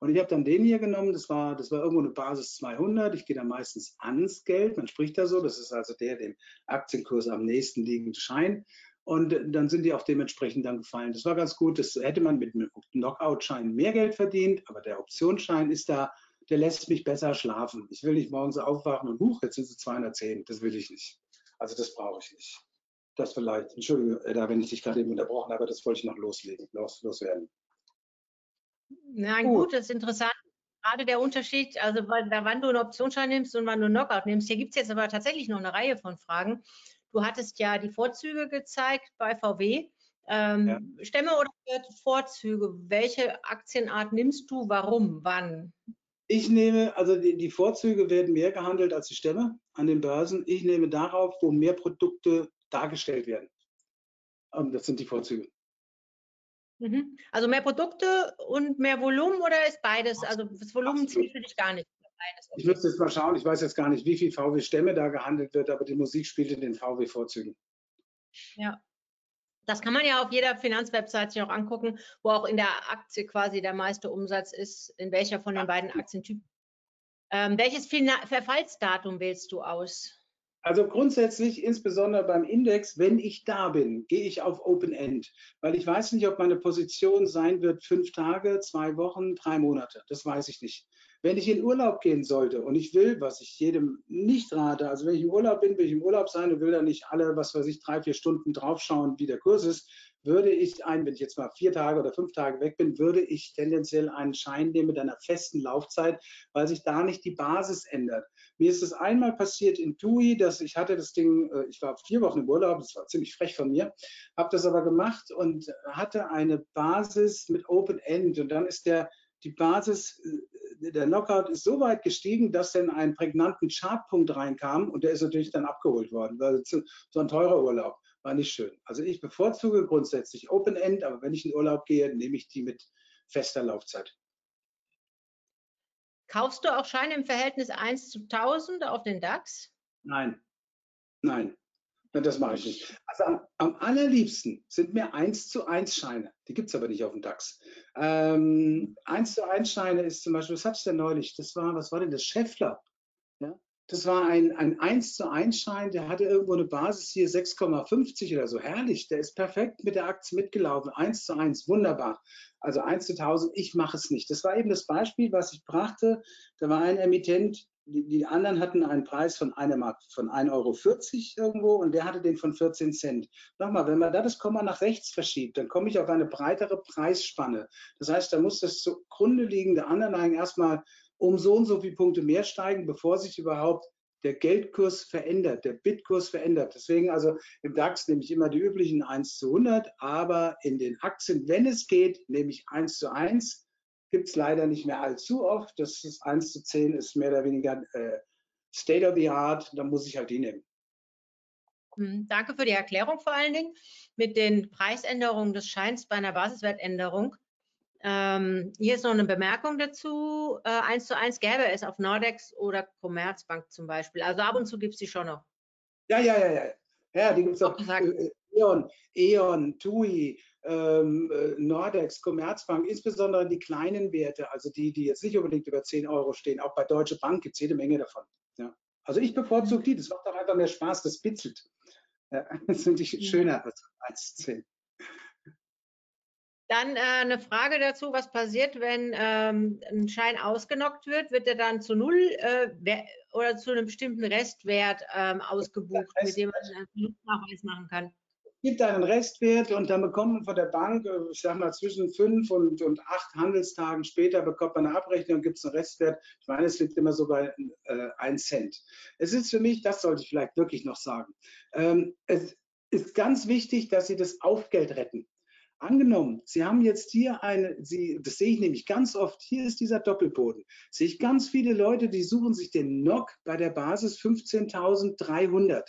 Und ich habe dann den hier genommen, das war, das war irgendwo eine Basis 200. Ich gehe da meistens ans Geld, man spricht da so, das ist also der dem Aktienkurs am nächsten liegende Schein. Und dann sind die auch dementsprechend dann gefallen. Das war ganz gut. Das hätte man mit einem Knockout-Schein mehr Geld verdient, aber der Optionsschein ist da, der lässt mich besser schlafen. Ich will nicht morgens aufwachen und huch, jetzt sind es 210. Das will ich nicht. Also das brauche ich nicht. Das vielleicht, Entschuldige, Edda, wenn ich dich gerade eben unterbrochen habe, das wollte ich noch loslegen, los, loswerden. Na gut, gut, das ist interessant. Gerade der Unterschied, also wann du einen Optionsschein nimmst und wann du einen Knockout nimmst. Hier gibt es jetzt aber tatsächlich noch eine Reihe von Fragen. Du hattest ja die Vorzüge gezeigt bei VW. Ähm, ja. Stämme oder Vorzüge? Welche Aktienart nimmst du? Warum? Wann? Ich nehme, also die, die, Vorzüge werden mehr gehandelt als die Stämme an den Börsen. Ich nehme darauf, wo mehr Produkte dargestellt werden. Ähm, das sind die Vorzüge. Mhm. Also mehr Produkte und mehr Volumen oder ist beides? Also das Volumen zählt für dich gar nicht. Ich müsste jetzt mal schauen, ich weiß jetzt gar nicht, wie viel VW-Stämme da gehandelt wird, aber die Musik spielt in den VW-Vorzügen. Ja. Das kann man ja auf jeder Finanzwebsite sich auch angucken, wo auch in der Aktie quasi der meiste Umsatz ist, in welcher von den beiden Aktientypen. Ähm, welches Verfallsdatum wählst du aus? Also grundsätzlich, insbesondere beim Index, wenn ich da bin, gehe ich auf Open End, weil ich weiß nicht, ob meine Position sein wird fünf Tage, zwei Wochen, drei Monate. Das weiß ich nicht. Wenn ich in Urlaub gehen sollte und ich will, was ich jedem nicht rate, also wenn ich im Urlaub bin, will ich im Urlaub sein und will da nicht alle, was weiß ich, drei, vier Stunden draufschauen, wie der Kurs ist, würde ich ein, wenn ich jetzt mal vier Tage oder fünf Tage weg bin, würde ich tendenziell einen Schein nehmen mit einer festen Laufzeit, weil sich da nicht die Basis ändert. Mir ist es einmal passiert in TUI, dass ich hatte das Ding, äh, ich war vier Wochen im Urlaub, das war ziemlich frech von mir, habe das aber gemacht und hatte eine Basis mit Open End und dann ist der die Basis, äh, der Knockout ist so weit gestiegen, dass dann ein prägnanten Chartpunkt reinkam und der ist natürlich dann abgeholt worden, weil so ein teurer Urlaub war nicht schön. Also ich bevorzuge grundsätzlich Open End, aber wenn ich in Urlaub gehe, nehme ich die mit fester Laufzeit. Kaufst du auch Scheine im Verhältnis 1 zu 1000 auf den DAX? Nein, nein, das mache ich nicht. Also am, am, allerliebsten sind mir 1 zu 1 Scheine. Die gibt es aber nicht auf dem DAX. Ähm, 1 zu 1 Scheine ist zum Beispiel, was hatte ich denn neulich? Das war, was war denn das? Scheffler. Ja? Das war ein, ein 1 zu 1 Schein, der hatte irgendwo eine Basis hier 6,50 oder so. Herrlich, der ist perfekt mit der Aktie mitgelaufen. 1 zu 1, wunderbar. Also 1 zu 1000, ich mache es nicht. Das war eben das Beispiel, was ich brachte. Da war ein Emittent, die, anderen hatten einen Preis von, einem, von 1,40 Euro irgendwo und der hatte den von 14 Cent. Nochmal, wenn man da das Komma nach rechts verschiebt, dann komme ich auf eine breitere Preisspanne. Das heißt, da muss das zugrunde liegende Underlying erstmal um so und so viele Punkte mehr steigen, bevor sich überhaupt der Geldkurs verändert, der Bitkurs verändert. Deswegen also im DAX nehme ich immer die üblichen 1 zu 100, aber in den Aktien, wenn es geht, nehme ich 1 zu 1. Gibt es leider nicht mehr allzu oft. Das ist 1 zu 10 ist mehr oder weniger äh, State of the Art. Da muss ich halt die nehmen. Hm, danke für die Erklärung vor allen Dingen. Mit den Preisänderungen des Scheins bei einer Basiswertänderung ähm, hier ist noch eine Bemerkung dazu. Äh, 1 zu 1 gäbe es auf Nordex oder Commerzbank zum Beispiel. Also ab und zu gibt es die schon noch. Ja, ja, ja, ja. Ja, die gibt es auch. Äh, äh, E.ON, E.ON, TUI, ähm, äh, Nordex, Commerzbank, insbesondere die kleinen Werte, also die, die jetzt nicht unbedingt über 10 Euro stehen. Auch bei Deutsche Bank gibt es jede Menge davon. Ja. Also ich bevorzuge die, das macht doch einfach mehr Spaß, das bitzelt. Ja, [LAUGHS] das finde ich schöner als 1 zu 10. Dann äh, eine Frage dazu, was passiert, wenn ähm, ein Schein ausgenockt wird? Wird er dann zu null äh, oder zu einem bestimmten Restwert ähm, ausgebucht, mit dem man einen Nachweis machen kann? Gibt einen Restwert und dann bekommt man von der Bank, äh, ich sag mal, zwischen fünf und, und acht Handelstagen später bekommt man eine Abrechnung und gibt es einen Restwert. Ich meine, es liegt immer so bei äh, 1 Cent. Es ist für mich, das sollte ich vielleicht wirklich noch sagen, ähm, es ist ganz wichtig, dass Sie das Aufgeld retten. Angenommen, Sie haben jetzt hier eine, Sie, das sehe ich nämlich ganz oft, hier ist dieser Doppelboden. Sehe ich ganz viele Leute, die suchen sich den NOC bei der Basis 15.300.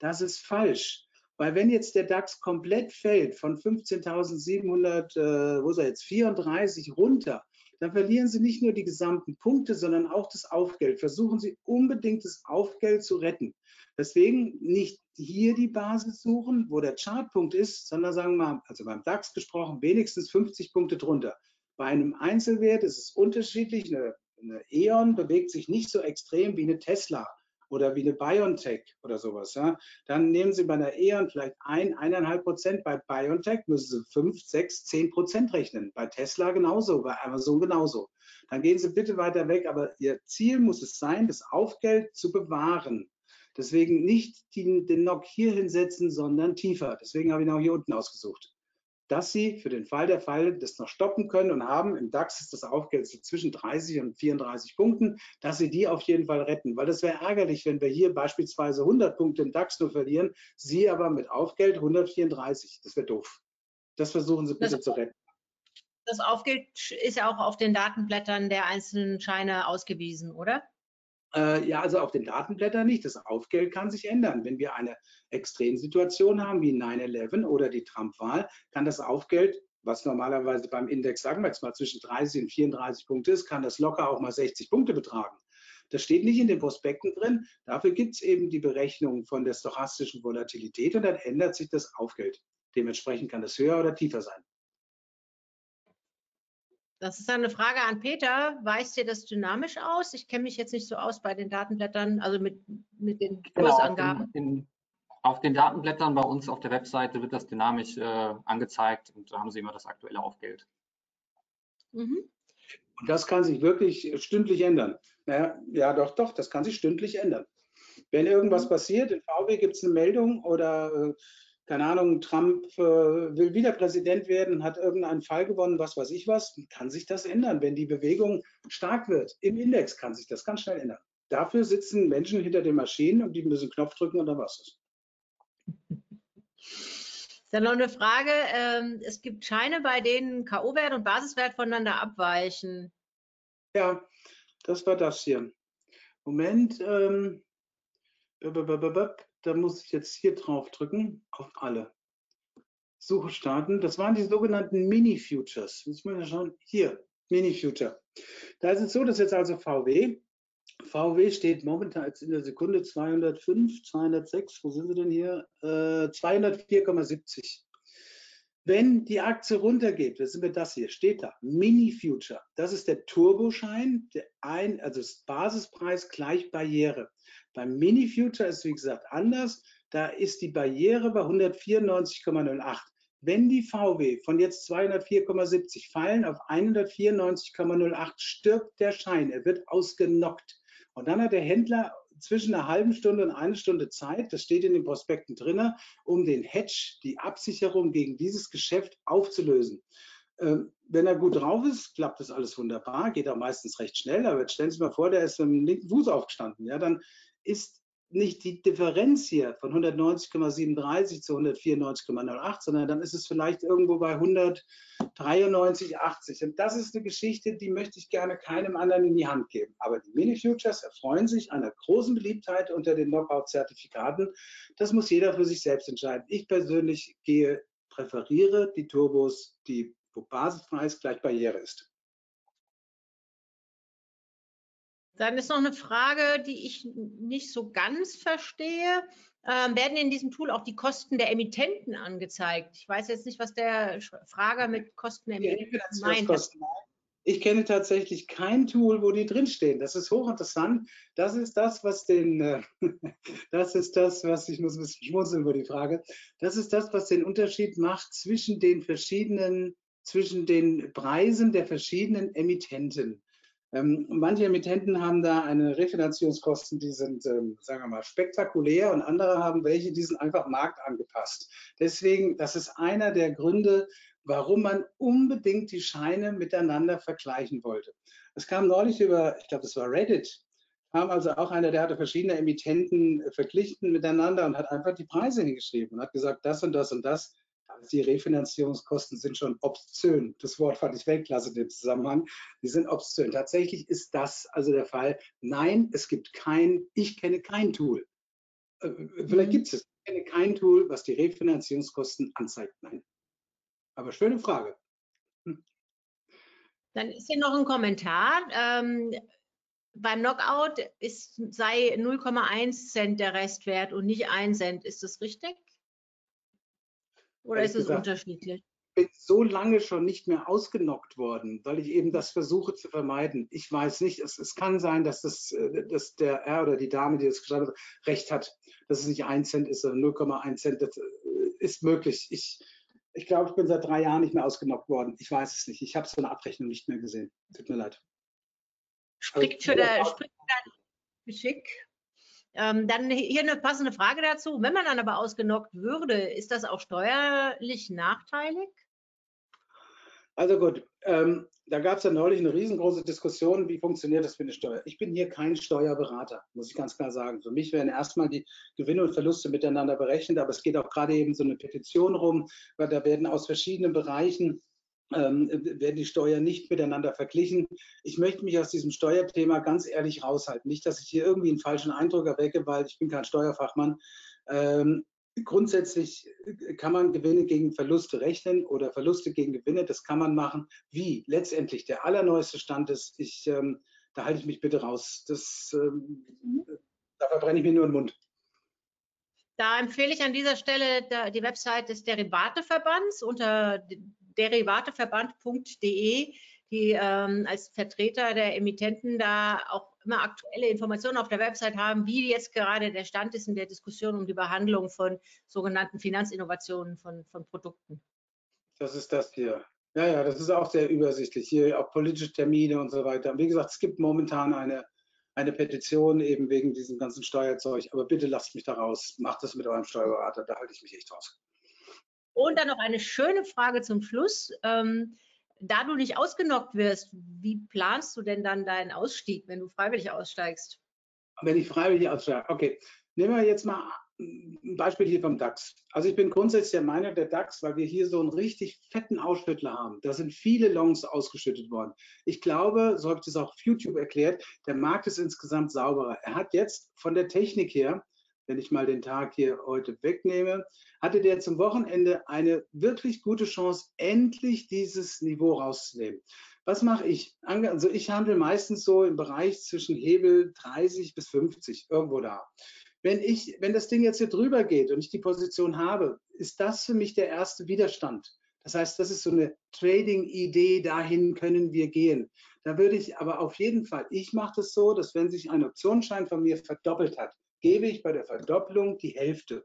Das ist falsch. Weil wenn jetzt der DAX komplett fällt von 15.700, äh, wo ist er jetzt, 34 runter, dann verlieren Sie nicht nur die gesamten Punkte, sondern auch das Aufgeld. Versuchen Sie unbedingt das Aufgeld zu retten. Deswegen nicht hier die Basis suchen, wo der Chartpunkt ist, sondern sagen wir mal, also beim DAX gesprochen, wenigstens 50 Punkte drunter. Bei einem Einzelwert ist es unterschiedlich. Eine, eine E.ON bewegt sich nicht so extrem wie eine Tesla oder wie eine BioNTech oder sowas, ja, dann nehmen Sie bei einer E.ON vielleicht ein, eineinhalb Prozent. Bei BioNTech müssen Sie fünf, sechs, zehn Prozent rechnen. Bei Tesla genauso, bei Amazon genauso. Dann gehen Sie bitte weiter weg, aber Ihr Ziel muss es sein, das Aufgeld zu bewahren. Deswegen nicht die, den Knock hier hinsetzen, sondern tiefer. Deswegen habe ich ihn auch hier unten ausgesucht dass sie für den Fall der Fälle das noch stoppen können und haben. Im DAX ist das Aufgeld so zwischen 30 und 34 Punkten, dass sie die auf jeden Fall retten. Weil das wäre ärgerlich, wenn wir hier beispielsweise 100 Punkte im DAX nur verlieren, sie aber mit Aufgeld 134. Das wäre doof. Das versuchen sie bitte das, zu retten. Das Aufgeld ist ja auch auf den Datenblättern der einzelnen Scheine ausgewiesen, oder? Äh, ja, also auf den Datenblättern nicht. Das Aufgeld kann sich ändern. Wenn wir eine Extremsituation haben, wie 9-11 oder die Trump-Wahl, kann das Aufgeld, was normalerweise beim Index, sagen wir jetzt mal, zwischen 30 und 34 Punkte ist, kann das locker auch mal 60 Punkte betragen. Das steht nicht in den Prospekten drin. Dafür gibt es eben die Berechnung von der stochastischen Volatilität und dann ändert sich das Aufgeld. Dementsprechend kann es höher oder tiefer sein. Das ist eine Frage an Peter. Weist ihr das dynamisch aus? Ich kenne mich jetzt nicht so aus bei den Datenblättern, also mit, mit den Kursangaben. Genau, in, in, auf den Datenblättern bei uns auf der Webseite wird das dynamisch äh, angezeigt und da haben Sie immer das aktuelle Aufgeld. Mhm. Und das kann sich wirklich stündlich ändern. Naja, ja, doch, doch, das kann sich stündlich ändern. Wenn irgendwas mhm. passiert, in VW gibt es eine Meldung oder äh, keine Ahnung, Trump äh, will wieder Präsident werden, hat irgendeinen Fall gewonnen, was weiß ich was, kann sich das ändern. Wenn die Bewegung stark wird, im Index kann sich das ganz schnell ändern. Dafür sitzen Menschen hinter den Maschinen und die müssen Knopf drücken und dann was ist. Dann noch eine Frage. Ähm, es gibt Scheine, bei denen K.O.-Wert und Basiswert voneinander abweichen. Ja, das war das hier. Moment. Ähm, da muss ich jetzt hier drauf drücken, auf alle. Suche starten. Das waren die sogenannten Mini-Futures. Jetzt ich schauen. Hier, Mini-Future. Da ist es so, dass jetzt also VW, VW steht momentan jetzt in der Sekunde 205, 206, wo sind sie denn hier? Äh, 204,70. Wenn die Aktie runtergeht, was sind wir das hier? Steht da Mini Future. Das ist der Turboschein, der ein, also das Basispreis gleich Barriere. Beim Mini Future ist wie gesagt anders. Da ist die Barriere bei 194,08. Wenn die VW von jetzt 204,70 fallen auf 194,08, stirbt der Schein. Er wird ausgenockt. Und dann hat der Händler zwischen einer halben Stunde und einer Stunde Zeit, das steht in den Prospekten drin, um den Hedge, die Absicherung gegen dieses Geschäft aufzulösen. Ähm, wenn er gut drauf ist, klappt das alles wunderbar, geht auch meistens recht schnell. Aber jetzt stellen Sie sich mal vor, der ist mit dem linken Fuß aufgestanden. Ja, dann ist nicht die Differenz hier von 190,37 zu 194,08, sondern dann ist es vielleicht irgendwo bei 193,80. Und das ist eine Geschichte, die möchte ich gerne keinem anderen in die Hand geben. Aber die Mini-Futures erfreuen sich einer großen Beliebtheit unter den Knockout-Zertifikaten. Das muss jeder für sich selbst entscheiden. Ich persönlich gehe, präferiere die Turbos, die wo Basispreis gleich Barriere ist. Dann ist noch eine Frage, die ich nicht so ganz verstehe. Ähm, werden in diesem Tool auch die Kosten der Emittenten angezeigt? Ich weiß jetzt nicht, was der Frager mit Kosten der Emittenten meint. Ich kenne tatsächlich kein Tool, wo die drinstehen. Das ist hochinteressant. Das ist das, was den, äh, [LAUGHS] das ist das, was ich muss ein bisschen schmunzeln über die Frage. Das ist das, was den Unterschied macht zwischen den verschiedenen, zwischen den Preisen der verschiedenen Emittenten. Ähm, manche Emittenten haben da eine Refinanzierungskosten, die sind, ähm, sagen wir mal, spektakulär und andere haben welche, die sind einfach marktangepasst. Deswegen, das ist einer der Gründe, warum man unbedingt die Scheine miteinander vergleichen wollte. Es kam neulich über, ich glaube, das war Reddit, kam also auch einer, der hatte verschiedene Emittenten verglichen miteinander und hat einfach die Preise hingeschrieben und hat gesagt, das und das und das die Refinanzierungskosten sind schon obszön. Das Wort fand ich Weltklasse in dem Zusammenhang. Die sind obszön. Tatsächlich ist das also der Fall. Nein, es gibt kein, ich kenne kein Tool. Äh, vielleicht mhm. gibt es es. Ich kenne kein Tool, was die Refinanzierungskosten anzeigt. Nein. Aber schöne Frage. Hm. Dann ist hier noch ein Kommentar. Ähm, beim Knockout ist, sei 0,1 Cent der Restwert und nicht 1 Cent. Ist das richtig? Oder ist es gesagt, unterschiedlich? Ich bin so lange schon nicht mehr ausgenockt worden, weil ich eben das versuche zu vermeiden. Ich weiß nicht, es, es kann sein, dass, das, äh, dass der Herr oder die Dame, die das geschrieben hat, recht hat, dass es nicht 1 Cent ist, sondern 0,1 Cent. Das äh, ist möglich. Ich, ich glaube, ich bin seit drei Jahren nicht mehr ausgenockt worden. Ich weiß es nicht. Ich habe so eine Abrechnung nicht mehr gesehen. Tut mir leid. Spricht für, der, spricht für dein Geschick ähm, dann hier eine passende Frage dazu. Wenn man dann aber ausgenockt würde, ist das auch steuerlich nachteilig? Also gut, ähm, da gab es ja neulich eine riesengroße Diskussion, wie funktioniert das für eine Steuer. Ich bin hier kein Steuerberater, muss ich ganz klar sagen. Für mich werden erstmal die Gewinne und Verluste miteinander berechnet, aber es geht auch gerade eben so eine Petition rum, weil da werden aus verschiedenen Bereichen ähm, werden die Steuern nicht miteinander verglichen. Ich möchte mich aus diesem Steuerthema ganz ehrlich raushalten. Nicht, dass ich hier irgendwie einen falschen Eindruck erwecke, weil ich bin kein Steuerfachmann. Ähm, grundsätzlich kann man Gewinne gegen Verluste rechnen oder Verluste gegen Gewinne. Das kann man machen. Wie letztendlich der allerneueste Stand ist, ich, ähm, da halte ich mich bitte raus. Das, ähm, da verbrenne ich mir nur den Mund. Da empfehle ich an dieser Stelle die Website des Derivateverbands unter derivateverband.de, die ähm, als Vertreter der Emittenten da auch immer aktuelle Informationen auf der Website haben, wie jetzt gerade der Stand ist in der Diskussion um die Behandlung von sogenannten Finanzinnovationen von, von Produkten. Das ist das hier. Ja, ja, das ist auch sehr übersichtlich. Hier auch politische Termine und so weiter. Wie gesagt, es gibt momentan eine, eine Petition eben wegen diesem ganzen Steuerzeug. Aber bitte lasst mich da raus. Macht das mit eurem Steuerberater. Da halte ich mich echt raus. Und dann noch eine schöne Frage zum Schluss. Ähm, da du nicht ausgenockt wirst, wie planst du denn dann deinen Ausstieg, wenn du freiwillig aussteigst? Wenn ich freiwillig aussteige, okay. Nehmen wir jetzt mal ein Beispiel hier vom DAX. Also ich bin grundsätzlich der Meinung, der DAX, weil wir hier so einen richtig fetten Ausschüttler haben. Da sind viele Longs ausgeschüttet worden. Ich glaube, so habe ich das auch auf YouTube erklärt, der Markt ist insgesamt sauberer. Er hat jetzt von der Technik her wenn ich mal den Tag hier heute wegnehme, hatte der zum Wochenende eine wirklich gute Chance, endlich dieses Niveau rauszunehmen. Was mache ich? Also ich handle meistens so im Bereich zwischen Hebel 30 bis 50, irgendwo da. Wenn, ich, wenn das Ding jetzt hier drüber geht und ich die Position habe, ist das für mich der erste Widerstand. Das heißt, das ist so eine Trading-Idee, dahin können wir gehen. Da würde ich aber auf jeden Fall, ich mache das so, dass wenn sich ein Optionsschein von mir verdoppelt hat, gebe ich bei der Verdopplung die Hälfte.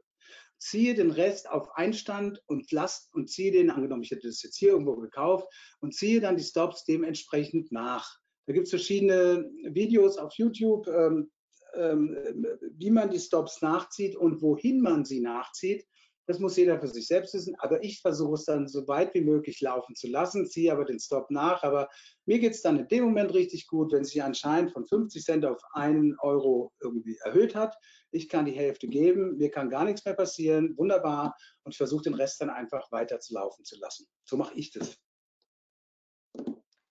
Ziehe den Rest auf Einstand und lasst und ziehe den, angenommen, ich hätte das jetzt hier irgendwo gekauft, und ziehe dann die Stops dementsprechend nach. Da gibt es verschiedene Videos auf YouTube, ähm, ähm, wie man die Stops nachzieht und wohin man sie nachzieht. Das muss jeder für sich selbst wissen. Aber ich versuche es dann so weit wie möglich laufen zu lassen, ziehe aber den Stop nach. Aber mir geht es dann in dem Moment richtig gut, wenn sich ein Schein von 50 Cent auf einen Euro irgendwie erhöht hat. Ich kann die Hälfte geben, mir kann gar nichts mehr passieren. Wunderbar. Und ich versuche den Rest dann einfach weiter zu laufen zu lassen. So mache ich das.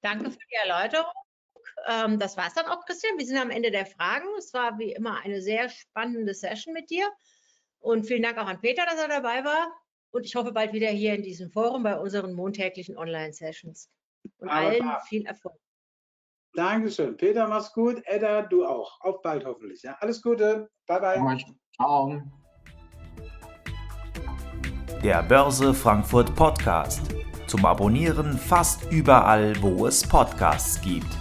Danke für die Erläuterung. Ähm, das war es dann auch, Christian. Wir sind am Ende der Fragen. Es war wie immer eine sehr spannende Session mit dir. Und vielen Dank auch an Peter, dass er dabei war. Und ich hoffe bald wieder hier in diesem Forum bei unseren montäglichen Online-Sessions. Und Aber allen klar. viel Erfolg. Dankeschön. Peter, mach's gut. Edda, du auch. Auf bald hoffentlich. Ja? Alles Gute. Bye, bye. Ciao. Der Börse Frankfurt Podcast. Zum Abonnieren fast überall, wo es Podcasts gibt.